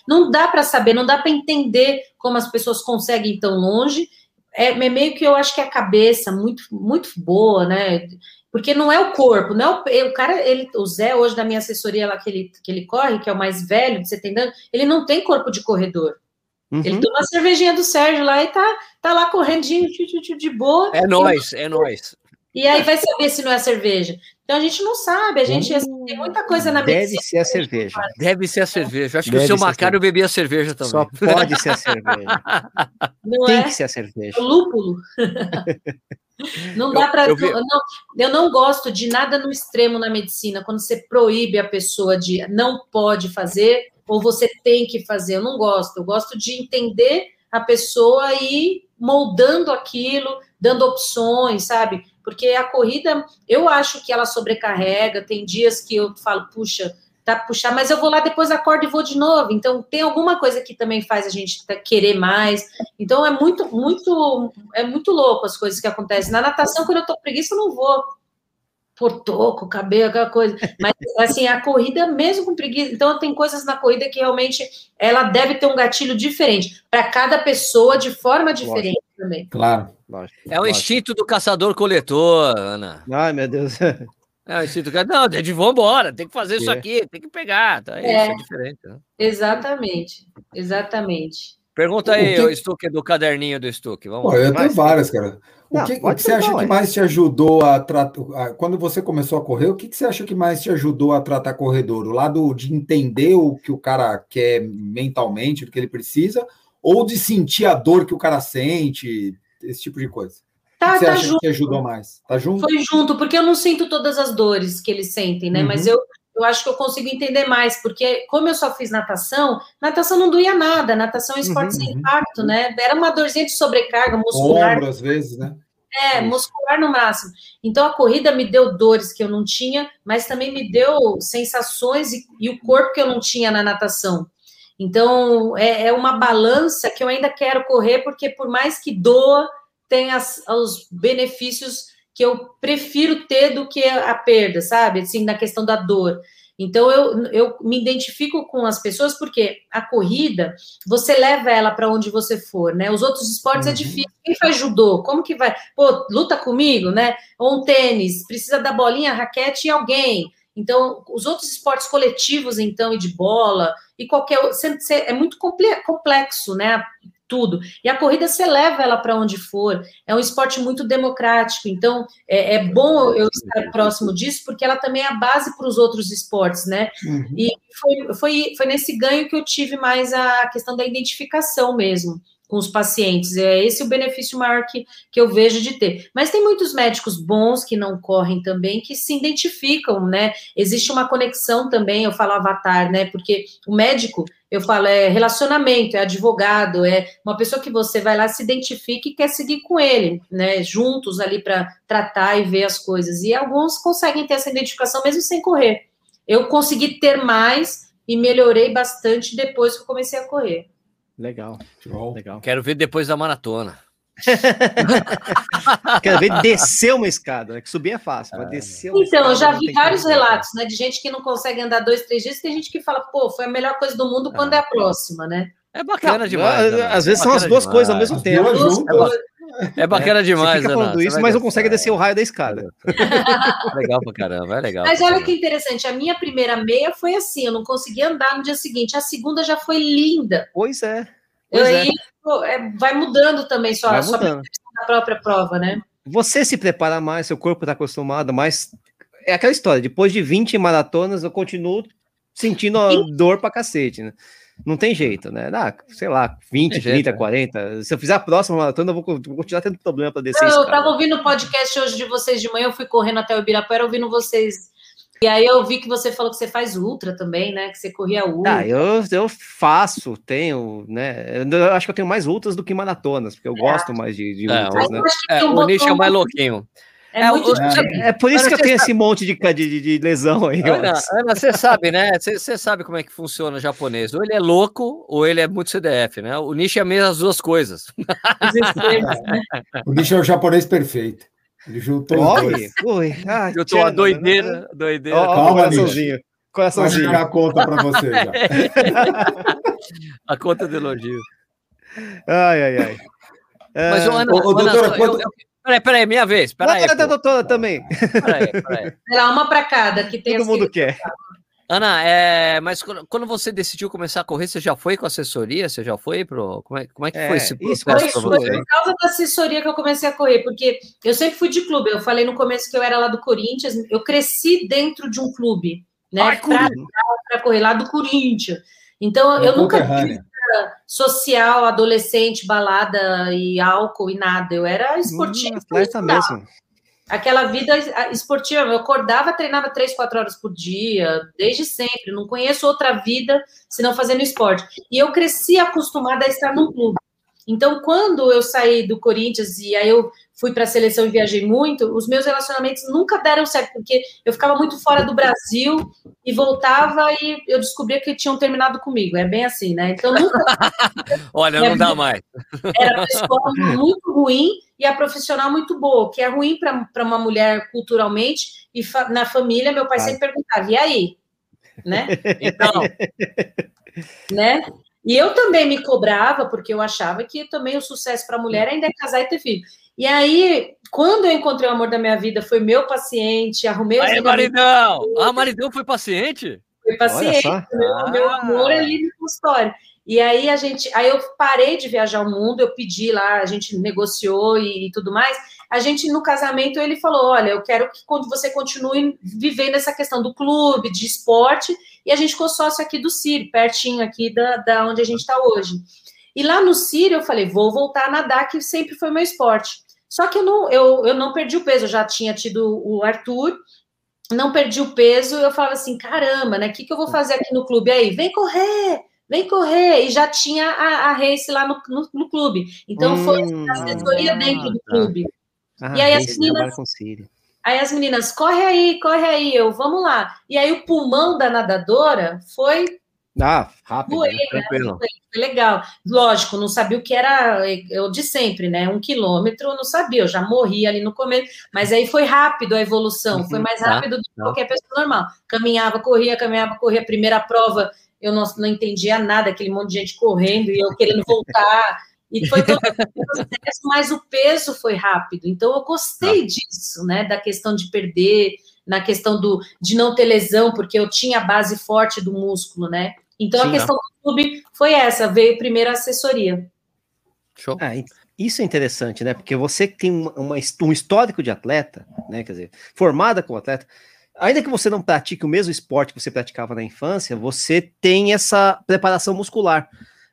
Não dá para saber, não dá para entender como as pessoas conseguem ir tão longe. É, é meio que eu acho que a cabeça muito muito boa, né? Porque não é o corpo, não é o, o cara, ele, o Zé, hoje da minha assessoria lá que ele, que ele corre, que é o mais velho, de 70 anos, ele não tem corpo de corredor. Uhum. Ele toma a cervejinha do Sérgio lá e tá, tá lá correndo de, de, de boa. É nós, é nós. E aí vai saber se não é cerveja. Então a gente não sabe, a gente assim, tem muita coisa na Deve medicina. ser a cerveja. Deve ser a cerveja. Acho que Deve o seu Macário bebia cerveja também. Só pode ser a cerveja. Não Tem é? que ser a cerveja. lúpulo. não dá para. eu Eu, não, eu não gosto de nada no extremo na medicina, quando você proíbe a pessoa de não pode fazer ou você tem que fazer. Eu não gosto. Eu gosto de entender a pessoa e ir moldando aquilo, dando opções, sabe? Porque a corrida, eu acho que ela sobrecarrega. Tem dias que eu falo, puxa, tá puxar, mas eu vou lá depois acordo e vou de novo. Então tem alguma coisa que também faz a gente tá- querer mais. Então é muito, muito, é muito louco as coisas que acontecem. Na natação, quando eu tô preguiça, eu não vou por toco, cabelo, aquela coisa. Mas assim, a corrida, mesmo com preguiça, então tem coisas na corrida que realmente ela deve ter um gatilho diferente para cada pessoa de forma diferente também. Claro. Lógico, É o lógico. instinto do caçador-coletor, Ana. Ai, meu Deus. É o instinto do Não, de vambora, tem que fazer isso É. aqui, tem que pegar. Tá? É. Isso é diferente. Né? Exatamente, exatamente. Pergunta O aí, que- o Stuck, do caderninho do Stuck. Vamos Pô, lá. eu Vai, tenho várias, cara. O Não, que, o que você acha que mais te ajudou a tratar. Quando você começou a correr, o que, que você acha que mais te ajudou a tratar corredor? O lado de entender o que o cara quer mentalmente, o que ele precisa, ou de sentir a dor que o cara sente, esse tipo de coisa? O Tá, que você tá acha junto. que te ajudou mais? Tá junto? Foi junto, porque eu não sinto todas as dores que eles sentem, né? Uhum. Mas eu, eu acho que eu consigo entender mais, porque como eu só fiz natação, natação não doía nada, natação é esporte Uhum, sem uhum. impacto, né? Era uma dorzinha de sobrecarga muscular, Ombro, às vezes, né? é, muscular no máximo. Então a corrida me deu dores que eu não tinha, mas também me deu sensações e, e o corpo que eu não tinha na natação. Então é, é uma balança que eu ainda quero correr, porque por mais que doa, tem as, os benefícios que eu prefiro ter do que a perda, sabe? Assim, na questão da dor. Então eu, eu me identifico com as pessoas porque a corrida você leva ela para onde você for, né? Os outros esportes é Uhum. difícil. Quem faz judô? Como que vai? Pô, luta comigo, né? Ou um tênis, precisa da bolinha, raquete e alguém. Então, os outros esportes coletivos, então, e de bola, e qualquer outro, é muito comple- complexo, né? Tudo. E a corrida você leva ela para onde for. É um esporte muito democrático. Então, é, é bom eu estar próximo disso, porque ela também é a base para os outros esportes, né? Uhum. E foi, foi, foi nesse ganho que eu tive mais a questão da identificação mesmo com os pacientes. É esse o benefício maior que, que eu vejo de ter. Mas tem muitos médicos bons que não correm também, que se identificam, né? Existe uma conexão também, eu falo avatar, né? Porque o médico, eu falo, é relacionamento, é advogado, é uma pessoa que você vai lá, se identifica e quer seguir com ele, né? Juntos ali para tratar e ver as coisas. E alguns conseguem ter essa identificação mesmo sem correr. Eu consegui ter mais e melhorei bastante depois que eu comecei a correr. Legal, Show. legal. Quero ver depois da maratona. Quero ver descer uma escada, né? Que subir é fácil, mas descer uma Então, eu já vi vários relatos, né, de gente que não consegue andar dois, três dias, tem gente que fala, pô, foi a melhor coisa do mundo quando é a próxima, né? É bacana Não, demais. às- Ana. às vezes É são as duas demais. coisas ao mesmo As tempo. coisas. É bacana demais, Você fica falando isso, mas não consegue descer o raio da escada. É legal pra caramba, é legal. Mas olha caramba. que interessante, a minha primeira meia foi assim, eu não consegui andar no dia seguinte, a segunda já foi linda. Pois é. Pois é. aí, é, vai mudando também sua, Vai sua mudando. percepção da própria prova, né? Você se prepara mais, seu corpo está acostumado, mas é aquela história, depois de 20 maratonas eu continuo sentindo a dor pra cacete, né? Não tem jeito, né? Ah, sei lá, 20, Tem jeito, 30, né? 40. Se eu fizer a próxima maratona, eu vou co- vou continuar tendo problema para descer Não, eu tava ouvindo o podcast hoje de vocês de manhã, eu fui correndo até o Ibirapuera ouvindo vocês. E aí eu vi que você falou que você faz ultra também, né? Que você corria ultra. Ah, eu, eu faço, tenho, né? Eu acho que eu tenho mais ultras do que maratonas, porque eu gosto mais de, de É, ultras, né? É, um o nicho é mais louquinho. É, É, muito diferente. É por isso Ana, que eu tenho sabe- esse monte de, de, de, lesão aí. Ana, Ana, você sabe, né? Você você sabe como é que funciona o japonês. Ou ele é louco, ou ele é muito CDF, né? O nicho é mesmo as duas coisas. Né? O bicho é o japonês perfeito. Ele juntou dois. ui, ah, Eu tô a Tchana, doideira, doideira. Ó, Calma, coraçãozinho. Vai Coraçãozinho. chegar a conta para você já. A conta do elogio. Ai, ai, ai. Mas, É, ô, Ana, ô, ô, Ana, doutora, eu- eu- Peraí, peraí, minha vez. Peraí, da pô. doutora também. peraí, peraí. Era uma para cada, que tem Todo mundo que- quer. Ana, é, mas quando, quando você decidiu começar a correr, você já foi com assessoria? Você já foi pro. Como é, como é que É, foi esse isso, processo Foi, pra foi você? por causa da assessoria que eu comecei a correr, porque eu sempre fui de clube. Eu falei no começo que eu era lá do Corinthians, eu cresci dentro de um clube, né? Pra correr lá do Corinthians. Então, eu nunca tive Conterrânea. social, adolescente, balada e álcool e nada. Eu era esportiva. Hum, atleta mesmo. Aquela vida esportiva. Eu acordava, treinava três, quatro horas por dia, desde sempre. Não conheço outra vida senão fazendo esporte. E eu cresci acostumada a estar num clube. Então, quando eu saí do Corinthians e aí eu fui para a seleção e viajei muito, os meus relacionamentos nunca deram certo, porque eu ficava muito fora do Brasil e voltava e eu descobria que tinham terminado comigo. É bem assim, né? Então, nunca Olha, não dá mais. era a pessoa muito ruim e a profissional muito boa, que é ruim para uma mulher culturalmente e fa- na família, meu pai Claro. sempre perguntava, e aí? Né? Então, né? E eu também me cobrava, porque eu achava que também o sucesso para a mulher ainda é casar e ter filho. E aí, quando eu encontrei o amor da minha vida, foi meu paciente, arrumei os aí, maridão! Ah, maridão foi paciente? foi paciente, meu, meu Ah. amor é ali no consultório. E aí a gente, aí eu parei de viajar o mundo, eu pedi lá, a gente negociou e, e tudo mais. A gente no casamento ele falou, olha, eu quero que quando você continue vivendo essa questão do clube, de esporte, e a gente ficou sócio aqui do Círio, pertinho aqui da, da onde a gente está hoje. E lá no Círio eu falei, vou voltar a nadar, que sempre foi meu esporte. Só que eu não, eu, eu não perdi o peso, eu já tinha tido o Arthur, não perdi o peso, eu falava assim, caramba, né? O que, que eu vou fazer aqui no clube aí? Vem correr, vem correr. E já tinha a, a race lá no, no, no clube. Então foi Hum, assessoria dentro do tá. clube. Ah, E aí as meninas-. Aí as meninas, corre aí, corre aí, eu, vamos lá. E aí o pulmão da nadadora foi Ah, rápido. Né? Foi legal. Lógico, não sabia o que era eu de sempre, né? Um quilômetro, não sabia, eu já morri ali no começo, mas aí foi rápido a evolução, foi mais Tá, rápido do que tá. qualquer pessoa normal. Caminhava, corria, caminhava, corria. Primeira prova, eu não, não entendia nada, aquele monte de gente correndo e eu querendo voltar. E foi todo o processo, mas o peso foi rápido. Então eu Tá. gostei disso, né? Da questão de perder, na questão do, de não ter lesão, porque eu tinha a base forte do músculo, né? Então Sim, a questão do clube foi essa, veio primeiro a assessoria. Show. Ah, isso é interessante, né? Porque você que tem uma, um histórico de atleta, né? Quer dizer, formada como atleta, ainda que você não pratique o mesmo esporte que você praticava na infância, você tem essa preparação muscular.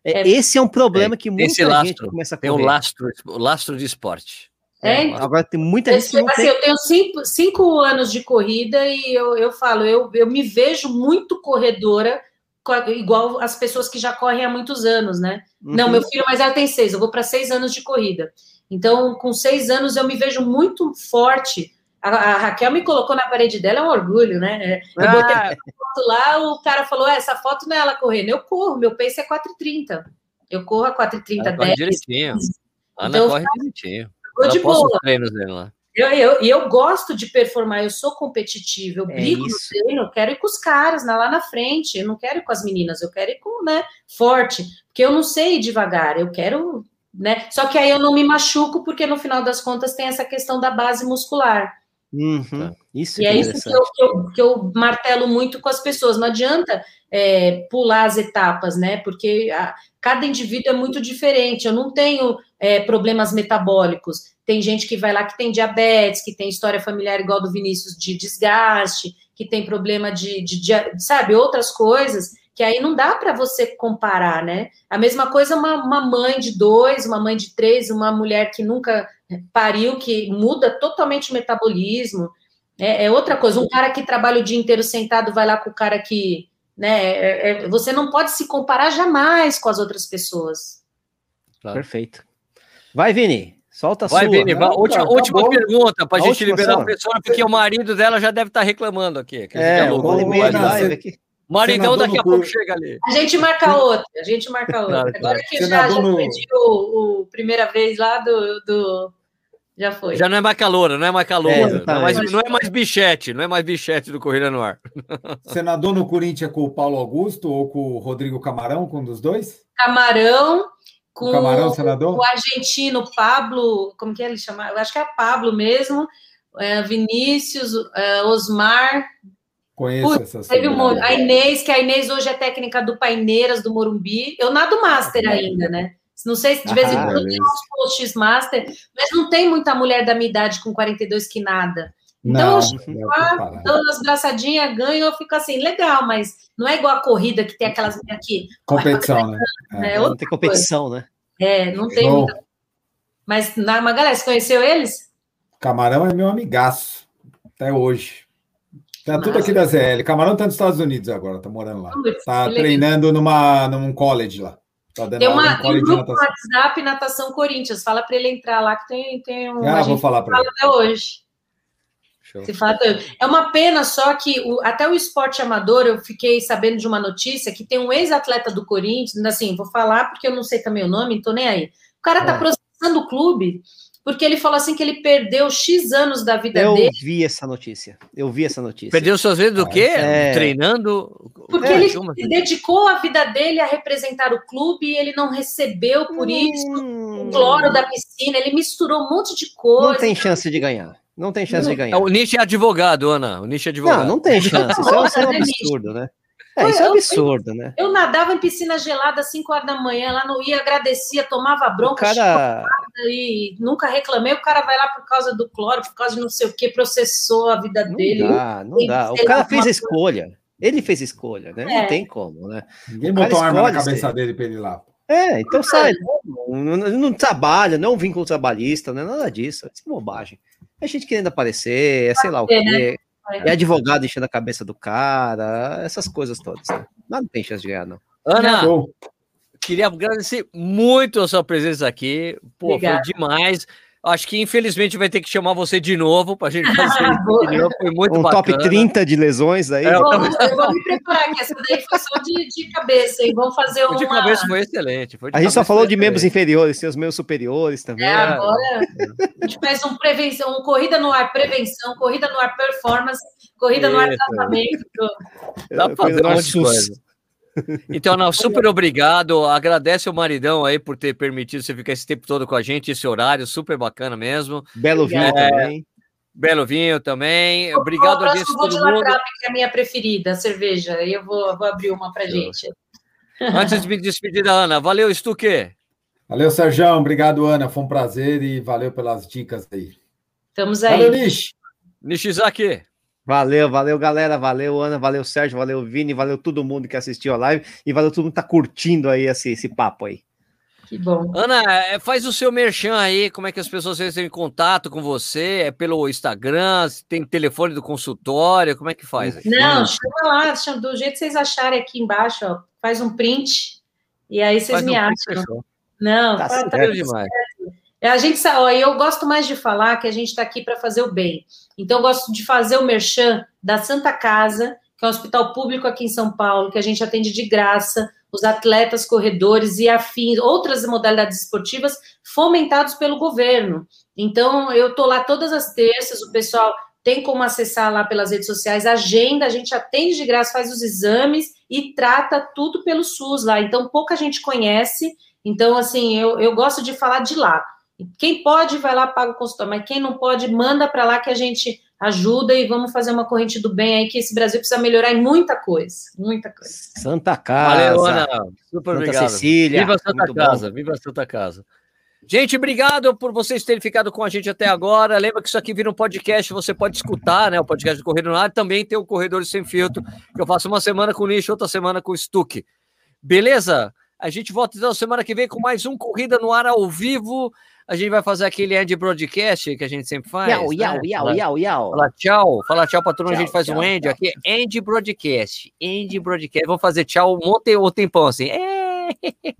É, É. esse é um problema que tem muita esse gente lastro, começa a Tem o correr. lastro, o lastro de esporte. É, É, então. Agora tem muita gente que não assim, tem. eu tenho cinco, cinco anos de corrida e eu, eu falo, eu, eu me vejo muito corredora, co- igual as pessoas que já correm há muitos anos, né? Não, Uhum. meu filho mais velho tem seis, eu vou para seis anos de corrida. Então, com seis anos, eu me vejo muito forte. A, a Raquel me colocou na parede dela, é um orgulho, né? É, Eu botei Ah, foto lá, o cara falou: "É, essa foto não é ela correndo. Eu corro, meu pace é 4,30. Eu corro a 4,30, Ela corre 10, direitinho. 15. Ana Então, corre direitinho. Ela de boa. os treinos dele lá. Eu, eu, e eu gosto de performar, eu sou competitiva, eu É brigo isso. no treino, eu quero ir com os caras lá na frente, eu não quero ir com as meninas, eu quero ir com, né, forte, porque eu não sei ir devagar, eu quero, né, só que aí eu não me machuco, porque no final das contas tem essa questão da base muscular, Uhum. Isso e que é é isso que eu, que, eu, que eu martelo muito com as pessoas. Não adianta é, pular as etapas, né? Porque a- cada indivíduo é muito diferente. Eu não tenho é, problemas metabólicos. Tem gente que vai lá que tem diabetes, que tem história familiar igual do Vinícius de desgaste, que tem problema de, de, de sabe, outras coisas que aí não dá para você comparar, né? A mesma coisa uma, uma mãe de dois, uma mãe de três, uma mulher que nunca pariu, que muda totalmente o metabolismo. É, é outra coisa. Um cara que trabalha o dia inteiro sentado vai lá com o cara que. Né, é- é- você não pode se comparar jamais com as outras pessoas. Perfeito. Vai, Vini. Solta a Vai, sua. Vini, última, cara, tá última bom. pergunta para a A gente liberar só. o pessoal, porque o marido dela já deve estar reclamando aqui. que É, live você- aqui. Maridão senador daqui a pouco chega ali. A gente marca outra, a gente marca outra. Claro, Agora claro. que já, já no- perdi o, o primeira vez lá do. do- já foi. Já não é mais caloura, não é mais É, caloura. não, é mais, não é mais bichete, não é mais bichete do Corrida no Ar. Senador no Corinthians com o Paulo Augusto ou com o Rodrigo Camarão, com um dos dois? Camarão com O Camarão, senador? o argentino Pablo, como que ele chama? Eu acho que é Pablo mesmo, é, Vinícius, é, Osmar, Conheço Putz, essas teve um monte. A. Inês, que a Inês hoje é técnica do Paineiras, do Morumbi. Eu nado Master ainda, né? Não sei se de vez em Ah, quando tem uns posts Master, mas não tem muita mulher da minha idade com 42 que nada. Então, Não, eu chego lá, dando as braçadinhas, ganho, eu fico assim, legal, mas não é igual a corrida que tem aquelas mulheres aqui. Competição, né? É, É. outra Não tem competição, né? É, não tem Show. muita. Mas, na Magalhães, você conheceu eles? Camarão é meu amigaço, até hoje. Tá tudo aqui da ZL. Camarão tá nos Estados Unidos agora, tá morando lá. Tá treinando numa, num college lá. Tá dando Tem, uma, tem um grupo no. WhatsApp Natação Corinthians. Fala para ele entrar lá que tem, tem um. Ah, vou falar para ele. até hoje. É uma pena só que o- até o esporte amador, eu fiquei sabendo de uma notícia que tem um ex-atleta do Corinthians, assim, vou falar porque eu não sei também o nome, tô nem aí. O cara tá É. processando o clube porque ele falou assim que ele perdeu X anos da vida Eu dele vi essa notícia. Eu vi essa notícia. Perdeu suas vezes do quê? É. Treinando? porque É, ele assim? se dedicou a vida dele a representar o clube e ele não recebeu por isso Hum, o cloro da piscina, ele misturou um monte de coisa. Não tem chance de ganhar. Não tem chance de ganhar. O Nish é advogado, Ana. O Nish é advogado. Não, não tem chance. Isso é, isso um Não, absurdo, né? É, isso é um Eu- absurdo, né? Eu nadava em piscina gelada às 5 horas da manhã, lá não ia, agradecia, tomava bronca cara. e nunca reclamei. O cara vai lá por causa do cloro, por causa de não sei o que, processou a vida Não dele. dá, não Tem dá. O cara fez a coisa. escolha. Ele fez a escolha, né? É. Não tem como, né? Ninguém botou arma na cabeça ser. dele pra ele ir lá. É, então sai. Não, não, não trabalha, não é um vínculo trabalhista, não é nada disso. Isso é bobagem. É gente querendo aparecer, é sei lá o É, quê. É advogado enchendo a cabeça do cara, essas coisas todas. Né? Não tem chance de ganhar, não. Ana, queria agradecer muito a sua presença aqui. Pô, Obrigada. foi demais. Acho que infelizmente vai ter que chamar você de novo pra gente fazer novo. Foi muito um bacana. top 30 de lesões aí. É, Eu vou, eu vou me preparar aqui, essa daí foi só de, de cabeça, hein? Vamos fazer O uma... de cabeça foi excelente. foi de a gente só falou de membros inferiores, tem os meus superiores também. É, agora a gente faz um prevenção, um corrida no ar prevenção, corrida no ar performance, corrida no ar tratamento. Dá pra fazer um monte de coisa. Então, Ana, super obrigado. Agradece o maridão aí por ter permitido você ficar esse tempo todo com a gente, esse horário super bacana mesmo. Belo vinho É, também. Belo vinho também. Obrigado, o audiência próximo vou de de todo mundo. Latrap, que é a minha preferida, a cerveja. Aí eu vou, vou abrir uma pra gente. Antes de me despedir da Ana, valeu, Stuque. Valeu, Sérgio. Obrigado, Ana. Foi um prazer e valeu pelas dicas aí. Estamos aí. Valeu, Nish. Nishizaki. Valeu, valeu, galera. Valeu, Ana. Valeu, Sérgio. Valeu, Vini. Valeu todo mundo que assistiu a live. E valeu todo mundo que tá curtindo aí esse, esse papo aí. Que bom. Ana, é, faz o seu merchan aí, como é que as pessoas entram em contato com você? É pelo Instagram? Tem telefone do consultório? Como é que faz? aí? Não, chama lá, chama- do jeito que vocês acharem aqui embaixo, ó, faz um print e aí vocês Faz me um acham. print. Não, Tá tá- demais. É, A gente eu gosto mais de falar que a gente está aqui para fazer o bem. Então, eu gosto de fazer o merchan da Santa Casa, que é um hospital público aqui em São Paulo, que a gente atende de graça os atletas, corredores e afins, outras modalidades esportivas fomentados pelo governo. Então, eu estou lá todas as terças, o pessoal tem como acessar lá pelas redes sociais, agenda, a gente atende de graça, faz os exames e trata tudo pelo SUS lá. Então, pouca gente conhece. Então, assim, eu, eu gosto de falar de lá. Quem pode, vai lá, paga o consultório, mas quem não pode, manda para lá que a gente ajuda e vamos fazer uma corrente do bem aí, que esse Brasil precisa melhorar em muita coisa, muita coisa. Santa Casa. Valeu, Ana. Super Santa obrigado. Cecília. Viva Santa muito bom. Casa, viva Santa Casa. Gente, obrigado por vocês terem ficado com a gente até agora. Lembra que isso aqui vira um podcast, você pode escutar, né? O podcast do Correio no Ar. Também tem o Corredores Sem Filtro, que eu faço uma semana com o Nicho, outra semana com o Stuck. Beleza? A gente volta então semana que vem com mais um Corrida no Ar ao vivo. A gente vai fazer aquele end broadcast que a gente sempre faz. Iau, né? Fala- iau, iau. Fala tchau, fala tchau pra turma, a Tchau, gente faz tchau, um end tchau, aqui, end broadcast, end broadcast, vamos fazer tchau um monte, um tempão assim, é...